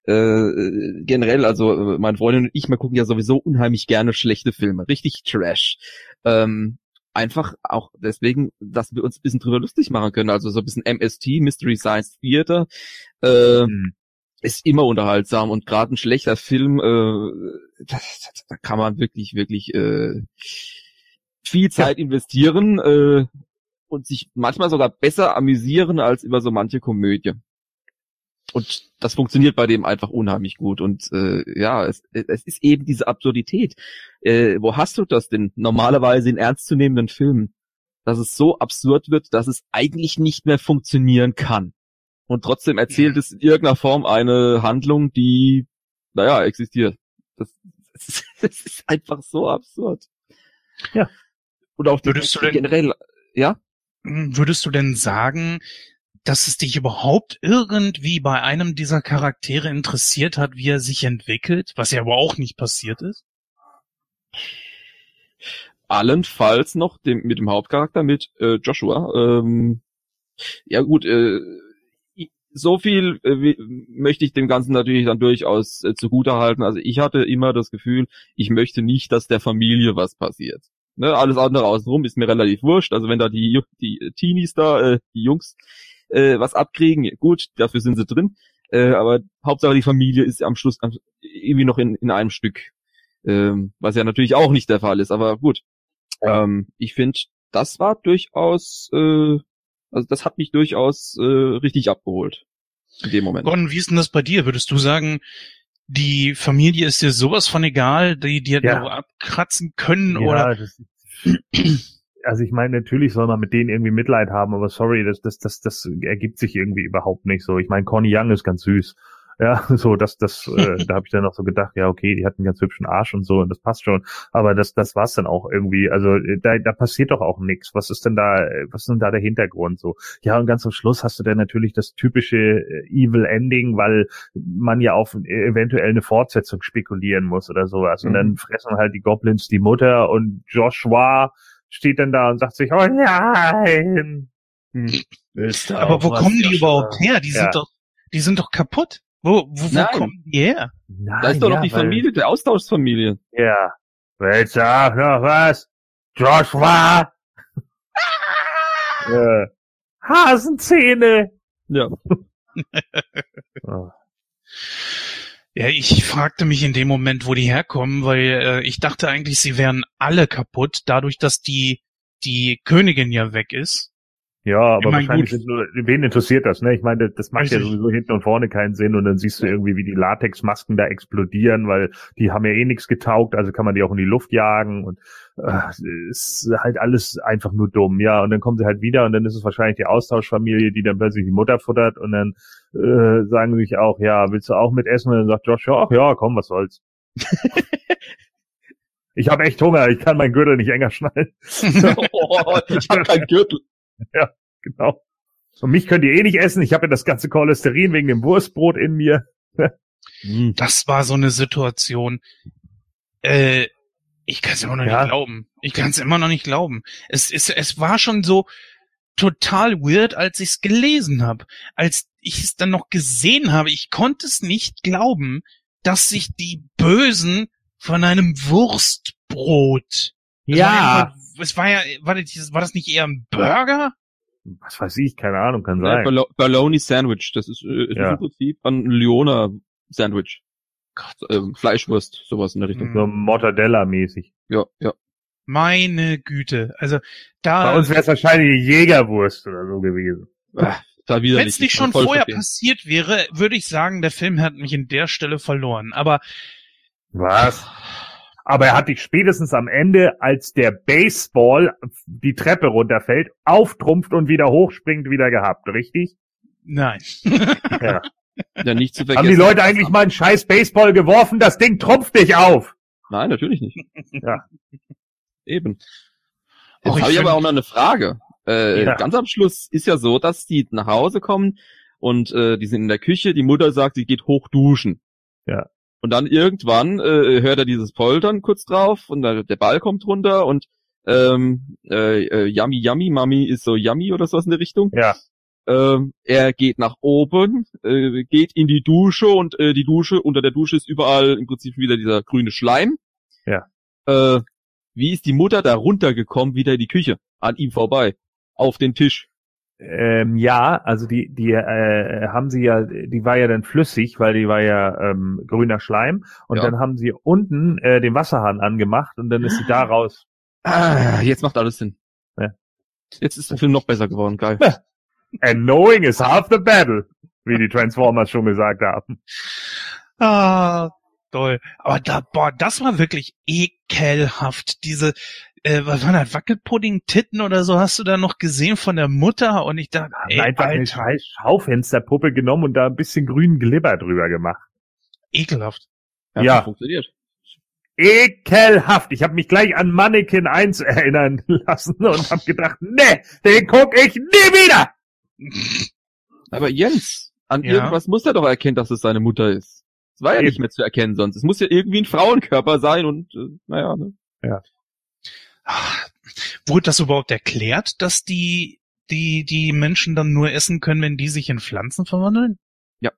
äh, generell, also äh, meine Freundin und ich, wir gucken ja sowieso unheimlich gerne schlechte Filme, richtig Trash. Ähm, einfach auch deswegen, dass wir uns ein bisschen drüber lustig machen können. Also so ein bisschen MST, Mystery Science Theater, äh, mhm. ist immer unterhaltsam und gerade ein schlechter Film, äh, da, da kann man wirklich, wirklich äh, viel Zeit ja. investieren äh, und sich manchmal sogar besser amüsieren als über so manche Komödie. Und das funktioniert bei dem einfach unheimlich gut. Und äh, ja, es, es ist eben diese Absurdität. Äh, wo hast du das denn normalerweise in ernstzunehmenden Filmen? Dass es so absurd wird, dass es eigentlich nicht mehr funktionieren kann. Und trotzdem erzählt es in irgendeiner Form eine Handlung, die, naja, existiert. Das, das, ist, das ist einfach so absurd. Ja. Und auch die, Würdest du denn, generell, ja? Würdest du denn sagen, dass es dich überhaupt irgendwie bei einem dieser Charaktere interessiert hat, wie er sich entwickelt, was ja aber auch nicht passiert ist? Allenfalls noch dem, mit dem Hauptcharakter, mit äh, Joshua. Ähm, ja gut, äh, so viel äh, möchte ich dem Ganzen natürlich dann durchaus äh, zugutehalten. Also ich hatte immer das Gefühl, ich möchte nicht, dass der Familie was passiert. Ne, alles andere außenrum ist mir relativ wurscht. Also wenn da die, die Teenies da, äh, die Jungs, äh, was abkriegen. Gut, dafür sind sie drin. Äh, aber Hauptsache die Familie ist am Schluss irgendwie noch in, in einem Stück. Ähm, was ja natürlich auch nicht der Fall ist, aber gut. Ähm, ich finde, das war durchaus, äh, also das hat mich durchaus äh, richtig abgeholt. In dem Moment. Gordon, wie ist denn das bei dir? Würdest du sagen, die Familie ist dir sowas von egal, die dir ja. noch abkratzen können ja, oder? Also ich meine, natürlich soll man mit denen irgendwie Mitleid haben, aber sorry, das, das, das, das ergibt sich irgendwie überhaupt nicht so. Ich meine, Conny Young ist ganz süß. Ja, so, das, das, äh, da habe ich dann noch so gedacht, ja, okay, die hat einen ganz hübschen Arsch und so und das passt schon. Aber das, das war's dann auch irgendwie. Also äh, da, da passiert doch auch nichts. Was ist denn da, was ist denn da der Hintergrund so? Ja, und ganz zum Schluss hast du dann natürlich das typische äh, Evil Ending, weil man ja auf eventuell eine Fortsetzung spekulieren muss oder sowas. Mhm. Und dann fressen halt die Goblins die Mutter und Joshua steht dann da und sagt sich, oh nein. Hm. Aber wo kommen die überhaupt her? Die ja. sind doch, die sind doch kaputt. Wo, wo, wo kommen die her? Nein, da ist doch ja, noch die Familie, die Austauschfamilie. Ja. Willst du auch noch was? Joshua! äh, Hasenzähne! Ja. oh. Ja, ich fragte mich in dem Moment, wo die herkommen, weil äh, ich dachte eigentlich, sie wären alle kaputt, dadurch, dass die die Königin ja weg ist. Ja, aber ich mein, wahrscheinlich sind nur, wen interessiert das, ne? Ich meine, das macht Richtig. ja sowieso hinten und vorne keinen Sinn und dann siehst du irgendwie, wie die Latexmasken da explodieren, weil die haben ja eh nichts getaugt, also kann man die auch in die Luft jagen und äh, ist halt alles einfach nur dumm, ja. Und dann kommen sie halt wieder und dann ist es wahrscheinlich die Austauschfamilie, die dann plötzlich die Mutter futtert und dann äh, sagen sie sich auch, ja, willst du auch mitessen? Und dann sagt Josh, ja, ach ja, komm, was soll's. ich habe echt Hunger, ich kann meinen Gürtel nicht enger schnallen. oh, ich habe keinen Gürtel. Ja, genau. Und mich könnt ihr eh nicht essen. Ich habe ja das ganze Cholesterin wegen dem Wurstbrot in mir. Hm. das war so eine Situation. Äh, ich kann es immer noch ja. nicht glauben. Ich kann es immer noch nicht glauben. Es, es, es war schon so total weird, als ich es gelesen habe. Als ich es dann noch gesehen habe, ich konnte es nicht glauben, dass sich die Bösen von einem Wurstbrot. Ja es war ja, war das, war das nicht eher ein Burger? was weiß ich, keine Ahnung, kann sein. Ja, Bologna Sandwich, das ist, äh, ist ja. im Prinzip ein Leona Sandwich. Gott. Ähm, Fleischwurst, sowas in der Richtung. So Mortadella-mäßig. Ja, ja. Meine Güte, also da. Bei uns wäre es wahrscheinlich Jägerwurst oder so gewesen. Wenn es nicht schon vorher verstehen. passiert wäre, würde ich sagen, der Film hat mich in der Stelle verloren. Aber was? Aber er hat dich spätestens am Ende, als der Baseball die Treppe runterfällt, auftrumpft und wieder hochspringt, wieder gehabt, richtig? Nein. ja. ja, nicht zu vergessen. Haben die Leute eigentlich mal einen scheiß Baseball geworfen? Das Ding trumpft dich auf. Nein, natürlich nicht. ja. Eben. Jetzt oh, habe ich aber auch noch eine Frage. Äh, ja. Ganz am Schluss ist ja so, dass die nach Hause kommen und äh, die sind in der Küche. Die Mutter sagt, sie geht hoch duschen. Ja. Und dann irgendwann äh, hört er dieses Poltern kurz drauf und der, der Ball kommt runter und ähm, äh, äh, Yummy Yummy Mami ist so Yummy oder sowas in der Richtung. Ja. Ähm, er geht nach oben, äh, geht in die Dusche und äh, die Dusche, unter der Dusche ist überall im Prinzip wieder dieser grüne Schleim. Ja. Äh, wie ist die Mutter da runtergekommen, wieder in die Küche, an ihm vorbei, auf den Tisch? Ähm, ja, also die, die äh, haben sie ja, die war ja dann flüssig, weil die war ja ähm, grüner Schleim und ja. dann haben sie unten äh, den Wasserhahn angemacht und dann ist sie da raus. Ah, jetzt macht alles Sinn. Ja. Jetzt ist der Film noch besser geworden, geil. And knowing is half the battle, wie die Transformers schon gesagt haben. Ah, toll. Aber da, boah, das war wirklich ekelhaft. Diese, äh, was war das, Wackelpudding-Titten oder so hast du da noch gesehen von der Mutter und ich dachte, ey, einfach eine scheiß Schaufensterpuppe genommen und da ein bisschen grünen Glibber drüber gemacht. Ekelhaft. Ja. ja. Funktioniert. Ekelhaft. Ich habe mich gleich an Mannequin 1 erinnern lassen und habe gedacht, ne, den guck ich nie wieder. Aber Jens, an ja. irgendwas muss er doch erkennen, dass es seine Mutter ist. Es war ja nicht mehr zu erkennen sonst. Es muss ja irgendwie ein Frauenkörper sein und äh, naja, ne? Ja. Wurde das überhaupt erklärt, dass die, die, die Menschen dann nur essen können, wenn die sich in Pflanzen verwandeln? Ja.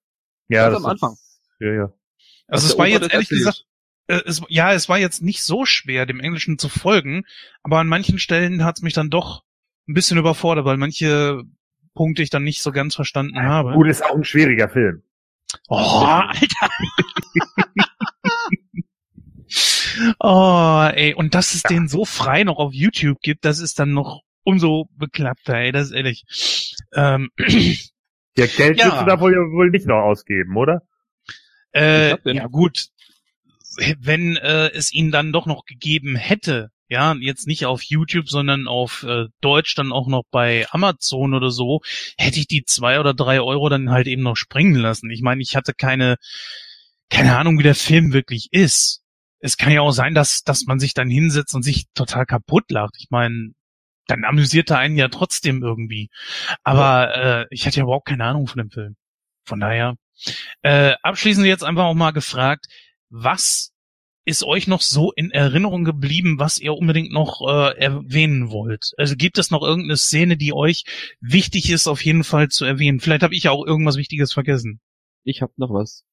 Ja, das am Anfang. Ist, ja, ja. Also es war jetzt ehrlich gesagt, äh, es, ja, es war jetzt nicht so schwer, dem Englischen zu folgen, aber an manchen Stellen hat es mich dann doch ein bisschen überfordert, weil manche Punkte ich dann nicht so ganz verstanden ja, habe. Gut, ist auch ein schwieriger Film. Oh, Alter. Oh, ey, und dass es ja. den so frei noch auf YouTube gibt, das ist dann noch umso beklappter, ey, das ist ehrlich. Ähm, ja, Geld ja. wirst du da wohl, wohl nicht noch ausgeben, oder? Äh, ja gut, wenn äh, es ihn dann doch noch gegeben hätte, ja, jetzt nicht auf YouTube, sondern auf äh, Deutsch dann auch noch bei Amazon oder so, hätte ich die zwei oder drei Euro dann halt eben noch springen lassen. Ich meine, ich hatte keine, keine Ahnung, wie der Film wirklich ist es kann ja auch sein, dass, dass man sich dann hinsetzt und sich total kaputt lacht. Ich meine, dann amüsiert er einen ja trotzdem irgendwie. Aber äh, ich hatte ja überhaupt keine Ahnung von dem Film. Von daher. Äh, abschließend jetzt einfach auch mal gefragt, was ist euch noch so in Erinnerung geblieben, was ihr unbedingt noch äh, erwähnen wollt? Also gibt es noch irgendeine Szene, die euch wichtig ist, auf jeden Fall zu erwähnen? Vielleicht habe ich ja auch irgendwas Wichtiges vergessen. Ich habe noch was.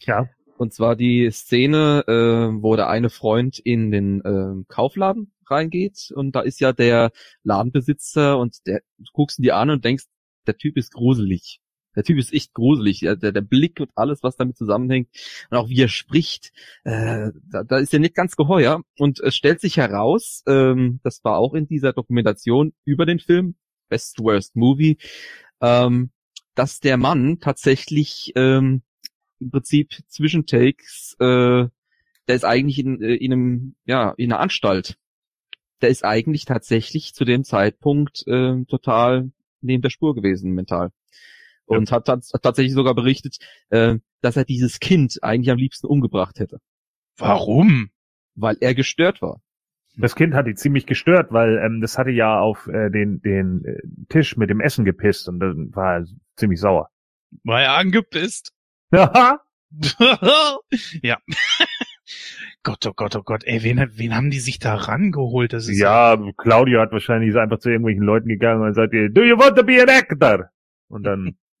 Ja. Und zwar die Szene, äh, wo der eine Freund in den äh, Kaufladen reingeht und da ist ja der Ladenbesitzer und der du guckst ihn dir an und denkst, der Typ ist gruselig. Der Typ ist echt gruselig. Der, der Blick und alles, was damit zusammenhängt und auch wie er spricht, äh, da, da ist er nicht ganz geheuer. Und es stellt sich heraus, ähm, das war auch in dieser Dokumentation über den Film Best Worst Movie, ähm, dass der Mann tatsächlich ähm, im Prinzip Zwischentakes, äh, der ist eigentlich in, äh, in einem, ja, in einer Anstalt. Der ist eigentlich tatsächlich zu dem Zeitpunkt äh, total neben der Spur gewesen, mental. Und ja. hat, hat, hat tatsächlich sogar berichtet, äh, dass er dieses Kind eigentlich am liebsten umgebracht hätte. Warum? Weil er gestört war. Das Kind hat ihn ziemlich gestört, weil ähm, das hatte ja auf äh, den, den äh, Tisch mit dem Essen gepisst und dann war er ziemlich sauer. War er angepisst? Ja. Gott, oh Gott, oh Gott, ey, wen, wen haben die sich da rangeholt? Das ist ja, ja, Claudio hat wahrscheinlich ist einfach zu irgendwelchen Leuten gegangen und sagt, do you want to be an actor? Und dann,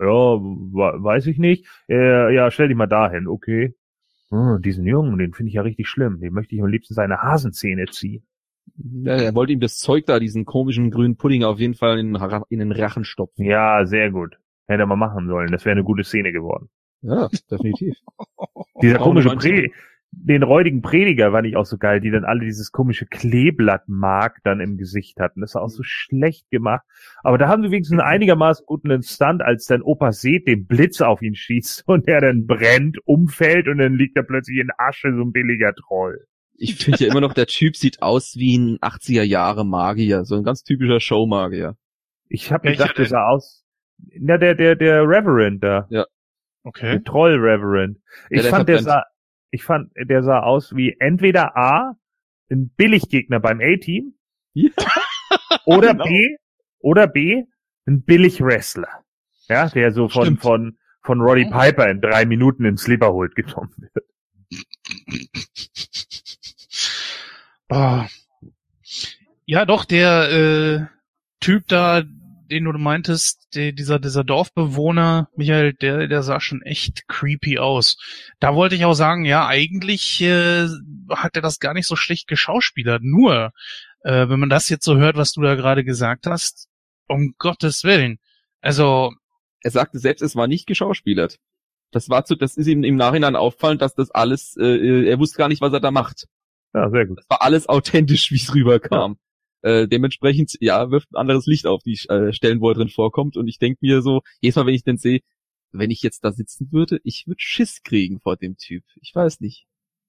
ja, weiß ich nicht. Äh, ja, stell dich mal dahin, okay. Hm, diesen Jungen, den finde ich ja richtig schlimm. Den möchte ich am liebsten seine Hasenzähne ziehen. Ja, er wollte ihm das Zeug da, diesen komischen grünen Pudding auf jeden Fall in, in den Rachen stopfen. Ja, sehr gut. Hätte er mal machen sollen. Das wäre eine gute Szene geworden. Ja, definitiv. Dieser komische Pre den räudigen Prediger war nicht auch so geil, die dann alle dieses komische Kleeblattmark dann im Gesicht hatten. Das war auch so schlecht gemacht. Aber da haben sie wenigstens einen einigermaßen guten Stand, als dann Opa Seth den Blitz auf ihn schießt und er dann brennt, umfällt und dann liegt er plötzlich in Asche, so ein billiger Troll. Ich finde ja immer noch, der Typ sieht aus wie ein 80er Jahre Magier, so ein ganz typischer Showmagier. Ich habe gedacht, der sah aus. Na, der, der, der Reverend da. Ja. Okay. Der Troll Reverend. Ich ja, fand, der sah, ich fand, der sah aus wie entweder A, ein Billiggegner beim A-Team, ja. oder genau. B, oder B, ein Billig-Wrestler. Ja, der so von, Stimmt. von, von Roddy Piper in drei Minuten in Slipperhold genommen wird. Oh. Ja, doch, der äh, Typ da, den du meintest, der, dieser, dieser Dorfbewohner, Michael, der, der sah schon echt creepy aus. Da wollte ich auch sagen, ja, eigentlich äh, hat er das gar nicht so schlecht geschauspielert. Nur, äh, wenn man das jetzt so hört, was du da gerade gesagt hast, um Gottes Willen. Also. Er sagte selbst, es war nicht geschauspielert. Das war zu, das ist ihm im Nachhinein auffallend, dass das alles, äh, äh, er wusste gar nicht, was er da macht. Ja, sehr gut. Das war alles authentisch, wie es rüberkam. Ja. Äh, dementsprechend, ja, wirft ein anderes Licht auf die äh, Stellen, wo er drin vorkommt. Und ich denke mir so, jedes Mal, wenn ich den sehe, wenn ich jetzt da sitzen würde, ich würde Schiss kriegen vor dem Typ. Ich weiß nicht.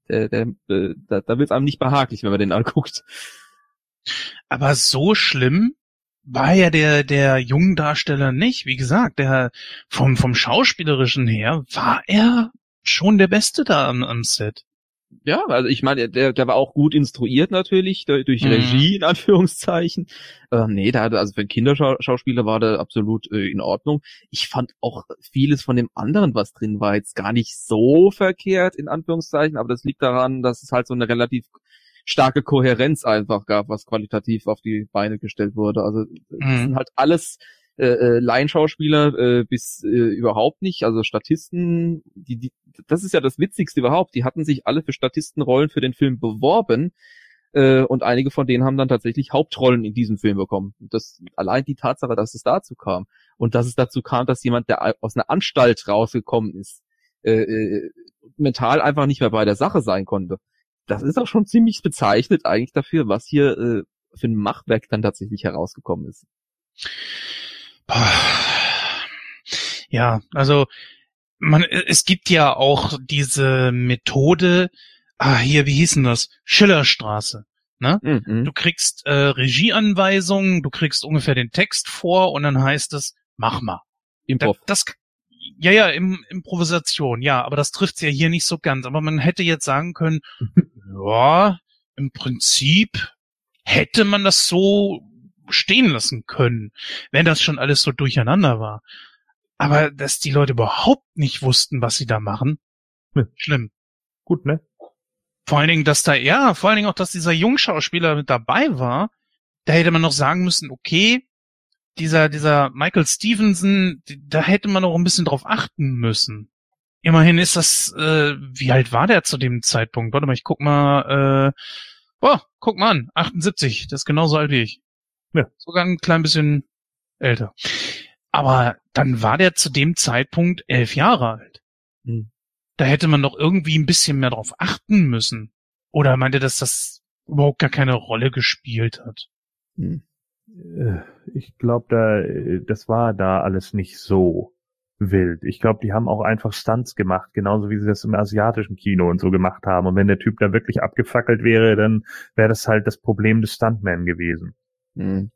Der, der, äh, da, da wird es einem nicht behaglich, wenn man den anguckt. Aber so schlimm war ja der, der Jungdarsteller nicht. Wie gesagt, der vom, vom Schauspielerischen her war er schon der Beste da am, am Set ja, also ich meine, der, der war auch gut instruiert natürlich, durch mhm. Regie in Anführungszeichen. Äh, nee, da also für einen Kinderschauspieler war der absolut äh, in Ordnung. Ich fand auch vieles von dem anderen, was drin war, jetzt gar nicht so verkehrt in Anführungszeichen, aber das liegt daran, dass es halt so eine relativ starke Kohärenz einfach gab, was qualitativ auf die Beine gestellt wurde. Also mhm. das sind halt alles äh, äh, Laienschauspieler äh, bis äh, überhaupt nicht, also Statisten, die, die, das ist ja das Witzigste überhaupt, die hatten sich alle für Statistenrollen für den Film beworben äh, und einige von denen haben dann tatsächlich Hauptrollen in diesem Film bekommen. Das allein die Tatsache, dass es dazu kam und dass es dazu kam, dass jemand, der aus einer Anstalt rausgekommen ist, äh, äh, mental einfach nicht mehr bei der Sache sein konnte. Das ist auch schon ziemlich bezeichnet eigentlich dafür, was hier äh, für ein Machwerk dann tatsächlich herausgekommen ist. Ja, also man, es gibt ja auch diese Methode, ah, hier, wie hieß denn das? Schillerstraße. Ne? Mhm. Du kriegst äh, Regieanweisungen, du kriegst ungefähr den Text vor und dann heißt es, mach mal. Improv. Das, das, ja, ja, im, Improvisation, ja, aber das trifft's ja hier nicht so ganz. Aber man hätte jetzt sagen können, ja, im Prinzip hätte man das so stehen lassen können, wenn das schon alles so durcheinander war. Aber dass die Leute überhaupt nicht wussten, was sie da machen, hm. schlimm. Gut, ne? Vor allen Dingen, dass da, ja, vor allen Dingen auch, dass dieser Jungschauspieler mit dabei war, da hätte man noch sagen müssen, okay, dieser, dieser Michael Stevenson, da hätte man noch ein bisschen drauf achten müssen. Immerhin ist das, äh, wie alt war der zu dem Zeitpunkt? Warte mal, ich guck mal, äh, boah, guck mal an, 78, das ist genauso alt wie ich. Ja. Sogar ein klein bisschen älter. Aber dann war der zu dem Zeitpunkt elf Jahre alt. Hm. Da hätte man doch irgendwie ein bisschen mehr drauf achten müssen. Oder meinte, dass das überhaupt gar keine Rolle gespielt hat? Hm. Äh, ich glaube, da, das war da alles nicht so wild. Ich glaube, die haben auch einfach Stunts gemacht, genauso wie sie das im asiatischen Kino und so gemacht haben. Und wenn der Typ da wirklich abgefackelt wäre, dann wäre das halt das Problem des Stuntman gewesen. Hm.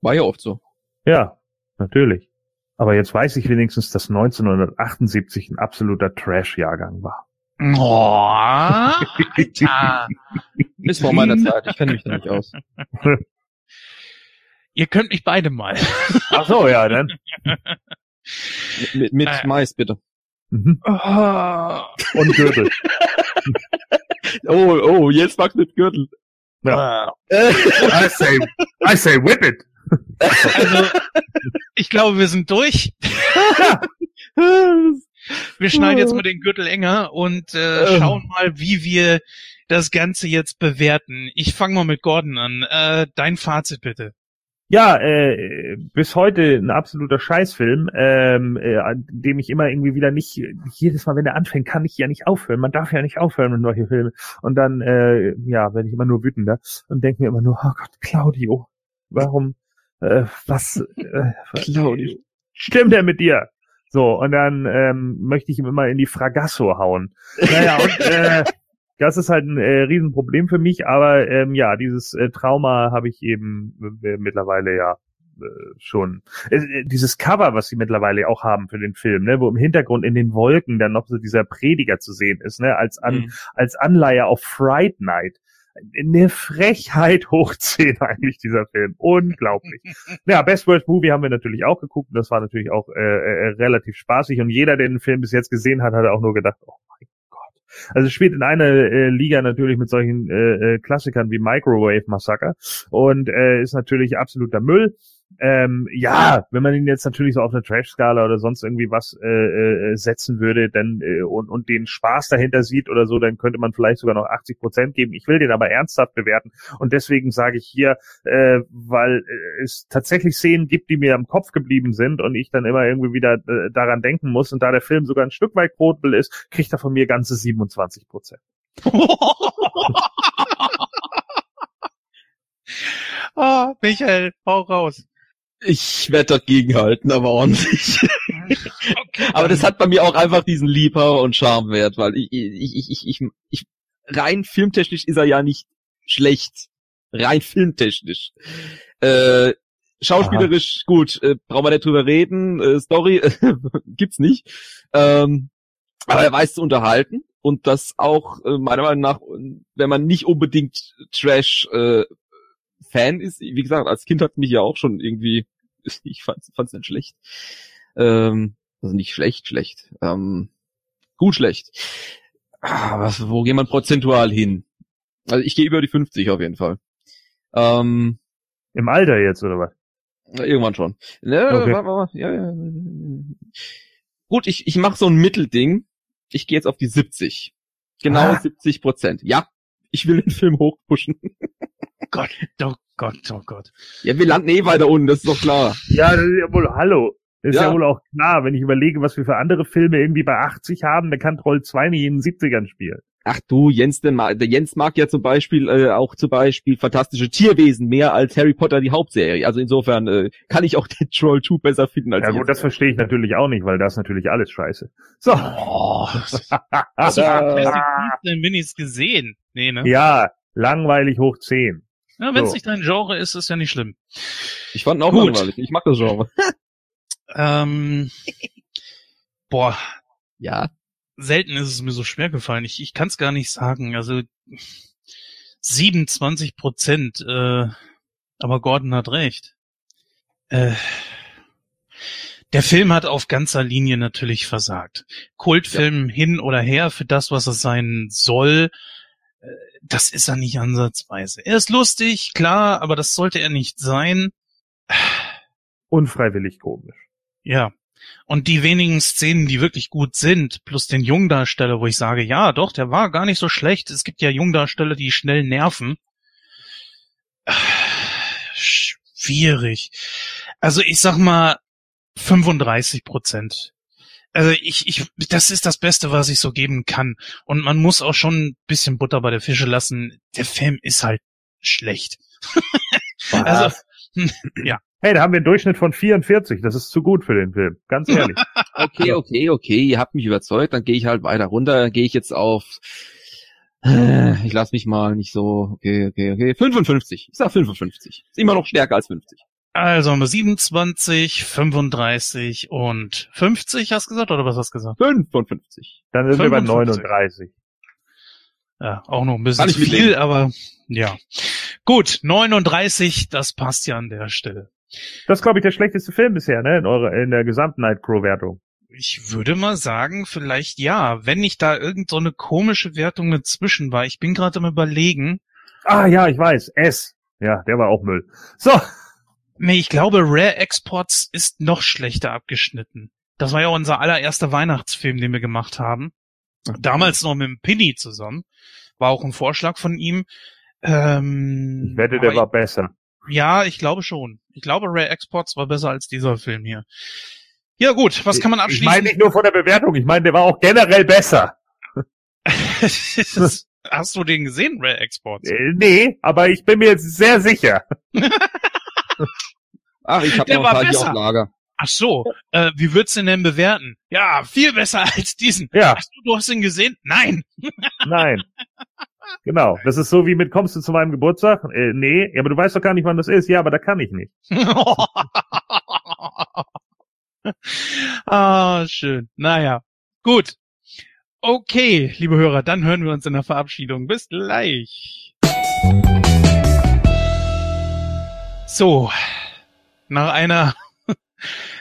War ja oft so. Ja, natürlich. Aber jetzt weiß ich wenigstens, dass 1978 ein absoluter Trash-Jahrgang war. Oh, Alter. Bis vor meiner Zeit. Ich kenne mich da nicht aus. Ihr könnt mich beide mal. Ach so, ja, dann. mit, mit äh. Mais, bitte. Mhm. Oh. Und Gürtel. oh, oh, jetzt magst mit Gürtel. Ja. I say, I say whip it. Also, ich glaube, wir sind durch. Wir schneiden jetzt mal den Gürtel enger und äh, schauen mal, wie wir das Ganze jetzt bewerten. Ich fange mal mit Gordon an. Äh, dein Fazit bitte. Ja, äh, bis heute ein absoluter Scheißfilm, ähm, äh, an dem ich immer irgendwie wieder nicht, jedes Mal, wenn er anfängt, kann ich ja nicht aufhören. Man darf ja nicht aufhören mit solchen Filmen. Und dann, äh, ja, werde ich immer nur wütender und denke mir immer nur, oh Gott, Claudio, warum, äh, was, äh, Claudio, stimmt er mit dir? So, und dann ähm, möchte ich ihm immer in die Fragasso hauen. Naja, und äh, das ist halt ein äh, Riesenproblem für mich, aber ähm, ja, dieses äh, Trauma habe ich eben äh, mittlerweile ja äh, schon. Äh, dieses Cover, was sie mittlerweile auch haben für den Film, ne, wo im Hintergrund in den Wolken dann noch so dieser Prediger zu sehen ist, ne, als an, mhm. als Anleihe auf Fright Night. Eine Frechheit hoch 10 eigentlich dieser Film. Unglaublich. ja, Best Worst Movie haben wir natürlich auch geguckt. Das war natürlich auch äh, äh, relativ spaßig. Und jeder, der den Film bis jetzt gesehen hat, hat auch nur gedacht, oh mein also spielt in einer äh, Liga natürlich mit solchen äh, äh, Klassikern wie Microwave Massacre und äh, ist natürlich absoluter Müll. Ähm, ja, wenn man ihn jetzt natürlich so auf eine Trash-Skala oder sonst irgendwie was äh, äh, setzen würde, dann äh, und, und den Spaß dahinter sieht oder so, dann könnte man vielleicht sogar noch 80 Prozent geben. Ich will den aber ernsthaft bewerten und deswegen sage ich hier, äh, weil äh, es tatsächlich Szenen gibt, die mir am Kopf geblieben sind und ich dann immer irgendwie wieder äh, daran denken muss und da der Film sogar ein Stück weit quotable ist, kriegt er von mir ganze 27 Prozent. oh, Michael, hau raus. Ich werde dagegen halten, aber ordentlich. Okay. aber das hat bei mir auch einfach diesen Liebhaber und Charmewert, weil ich, ich, ich, ich, ich, ich, rein filmtechnisch ist er ja nicht schlecht. Rein filmtechnisch. Äh, schauspielerisch Aha. gut, äh, brauchen wir nicht drüber reden. Äh, Story äh, gibt's nicht. Ähm, aber er weiß zu unterhalten und das auch äh, meiner Meinung nach, wenn man nicht unbedingt Trash äh, Fan ist, wie gesagt, als Kind hat mich ja auch schon irgendwie ich fand's, fand's nicht schlecht. Ähm, also nicht schlecht, schlecht. Ähm, gut schlecht. Ah, was, wo geht man prozentual hin? Also ich gehe über die 50 auf jeden Fall. Ähm, Im Alter jetzt, oder was? Irgendwann schon. Ne, okay. warte, warte, ja, ja. Gut, ich, ich mache so ein Mittelding. Ich gehe jetzt auf die 70. Genau ah. 70 Prozent. Ja, ich will den Film hochpushen. Gott, oh Gott, oh Gott. Ja, wir landen eh weiter unten, das ist doch klar. Ja, das ist ja wohl, hallo. Das ist ja. ja wohl auch klar, wenn ich überlege, was wir für andere Filme irgendwie bei 80 haben, dann kann Troll 2 nicht in den 70ern spielen. Ach du, Jens, der, der Jens mag ja zum Beispiel äh, auch zum Beispiel fantastische Tierwesen mehr als Harry Potter die Hauptserie. Also insofern äh, kann ich auch den Troll 2 besser finden als Ja gut, das verstehe ich natürlich auch nicht, weil das ist natürlich alles scheiße. So. Oh. Hast du den Minis gesehen? Nee, ne? Ja, langweilig hoch 10. Ja, wenn es so. nicht dein Genre ist, ist ja nicht schlimm. Ich fand ihn auch Gut. langweilig. Ich mag das Genre. ähm, boah. Ja. Selten ist es mir so schwer gefallen. Ich, ich kann es gar nicht sagen. Also 27 Prozent. Äh, aber Gordon hat recht. Äh, der Film hat auf ganzer Linie natürlich versagt. Kultfilm ja. hin oder her für das, was es sein soll das ist er nicht ansatzweise. Er ist lustig, klar, aber das sollte er nicht sein. Unfreiwillig komisch. Ja. Und die wenigen Szenen, die wirklich gut sind, plus den Jungdarsteller, wo ich sage, ja, doch, der war gar nicht so schlecht. Es gibt ja Jungdarsteller, die schnell nerven. Schwierig. Also ich sag mal 35 Prozent also ich, ich, das ist das Beste, was ich so geben kann. Und man muss auch schon ein bisschen Butter bei der Fische lassen. Der Film ist halt schlecht. also, ja. Hey, da haben wir einen Durchschnitt von 44. Das ist zu gut für den Film. Ganz ehrlich. okay, okay, okay. Ihr habt mich überzeugt. Dann gehe ich halt weiter runter. Gehe ich jetzt auf äh, ich lass mich mal nicht so, okay, okay, okay. 55. Ich sag 55. Ist immer noch stärker als 50. Also haben wir 27, 35 und 50, hast du gesagt, oder was hast du gesagt? 55. Dann sind 55. wir bei 39. Ja, auch noch ein bisschen zu viel, aber ja. Gut, 39, das passt ja an der Stelle. Das ist, glaube ich, der schlechteste Film bisher, ne, in, eurer, in der gesamten Nightcrow-Wertung. Ich würde mal sagen, vielleicht ja, wenn nicht da irgend so eine komische Wertung dazwischen war. Ich bin gerade am überlegen. Ah ja, ich weiß, S. Ja, der war auch Müll. So, Nee, ich glaube, Rare Exports ist noch schlechter abgeschnitten. Das war ja unser allererster Weihnachtsfilm, den wir gemacht haben. Damals noch mit dem Pinny zusammen. War auch ein Vorschlag von ihm. Ähm, ich wette, der war besser. Ja, ich glaube schon. Ich glaube, Ray Exports war besser als dieser Film hier. Ja gut, was kann man abschließen? Ich meine nicht nur von der Bewertung, ich meine, der war auch generell besser. Hast du den gesehen, Ray Exports? Äh, nee, aber ich bin mir jetzt sehr sicher. Ach, ich habe noch ein paar hier auf Lager. Ach so, äh, wie würdest du ihn denn bewerten? Ja, viel besser als diesen. Ja. Hast du, du hast ihn gesehen? Nein. Nein. Genau. Das ist so wie mit, kommst du zu meinem Geburtstag? Äh, nee, aber du weißt doch gar nicht, wann das ist. Ja, aber da kann ich nicht. ah, schön. Naja. Gut. Okay, liebe Hörer, dann hören wir uns in der Verabschiedung. Bis gleich. So. Nach einer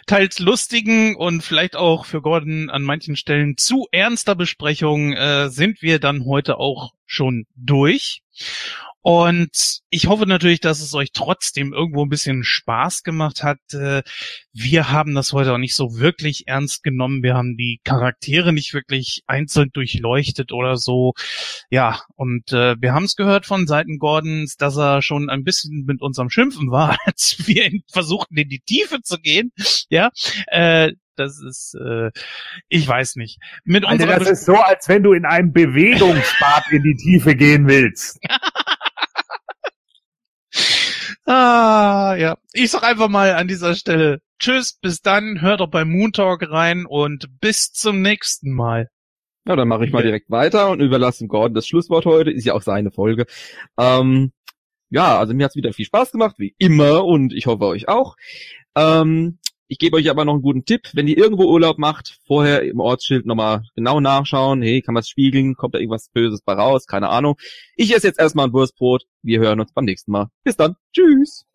teils lustigen und vielleicht auch für Gordon an manchen Stellen zu ernster Besprechung äh, sind wir dann heute auch schon durch. Und ich hoffe natürlich, dass es euch trotzdem irgendwo ein bisschen Spaß gemacht hat. Äh, wir haben das heute auch nicht so wirklich ernst genommen. Wir haben die Charaktere nicht wirklich einzeln durchleuchtet oder so. Ja, und äh, wir haben es gehört von Seiten Gordons, dass er schon ein bisschen mit unserem Schimpfen war, als wir versuchten, in die Tiefe zu gehen. Ja, äh, das ist, äh, ich weiß nicht. Mit Alter, das ist so, als wenn du in einem Bewegungsbad in die Tiefe gehen willst. Ah, ja. Ich sag einfach mal an dieser Stelle Tschüss, bis dann, hört doch beim Moon Talk rein und bis zum nächsten Mal. Ja, dann mache ich mal direkt weiter und überlasse Gordon das Schlusswort heute. Ist ja auch seine Folge. Ähm, ja, also mir hat's wieder viel Spaß gemacht, wie immer, und ich hoffe euch auch. Ähm, ich gebe euch aber noch einen guten Tipp. Wenn ihr irgendwo Urlaub macht, vorher im Ortsschild nochmal genau nachschauen. Hey, kann man es spiegeln? Kommt da irgendwas Böses bei raus? Keine Ahnung. Ich esse jetzt erstmal ein Wurstbrot. Wir hören uns beim nächsten Mal. Bis dann. Tschüss.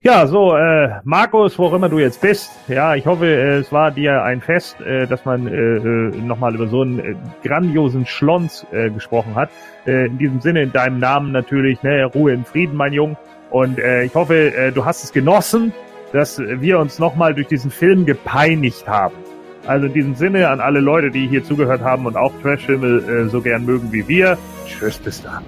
Ja, so, äh, Markus, wo auch immer du jetzt bist, ja, ich hoffe, äh, es war dir ein Fest, äh, dass man äh, äh, nochmal über so einen äh, grandiosen Schlons äh, gesprochen hat. Äh, in diesem Sinne, in deinem Namen natürlich, ne, Ruhe in Frieden, mein Jung. Und äh, ich hoffe, äh, du hast es genossen dass wir uns nochmal durch diesen Film gepeinigt haben. Also in diesem Sinne an alle Leute, die hier zugehört haben und auch Trashfilme äh, so gern mögen wie wir. Tschüss, bis dann.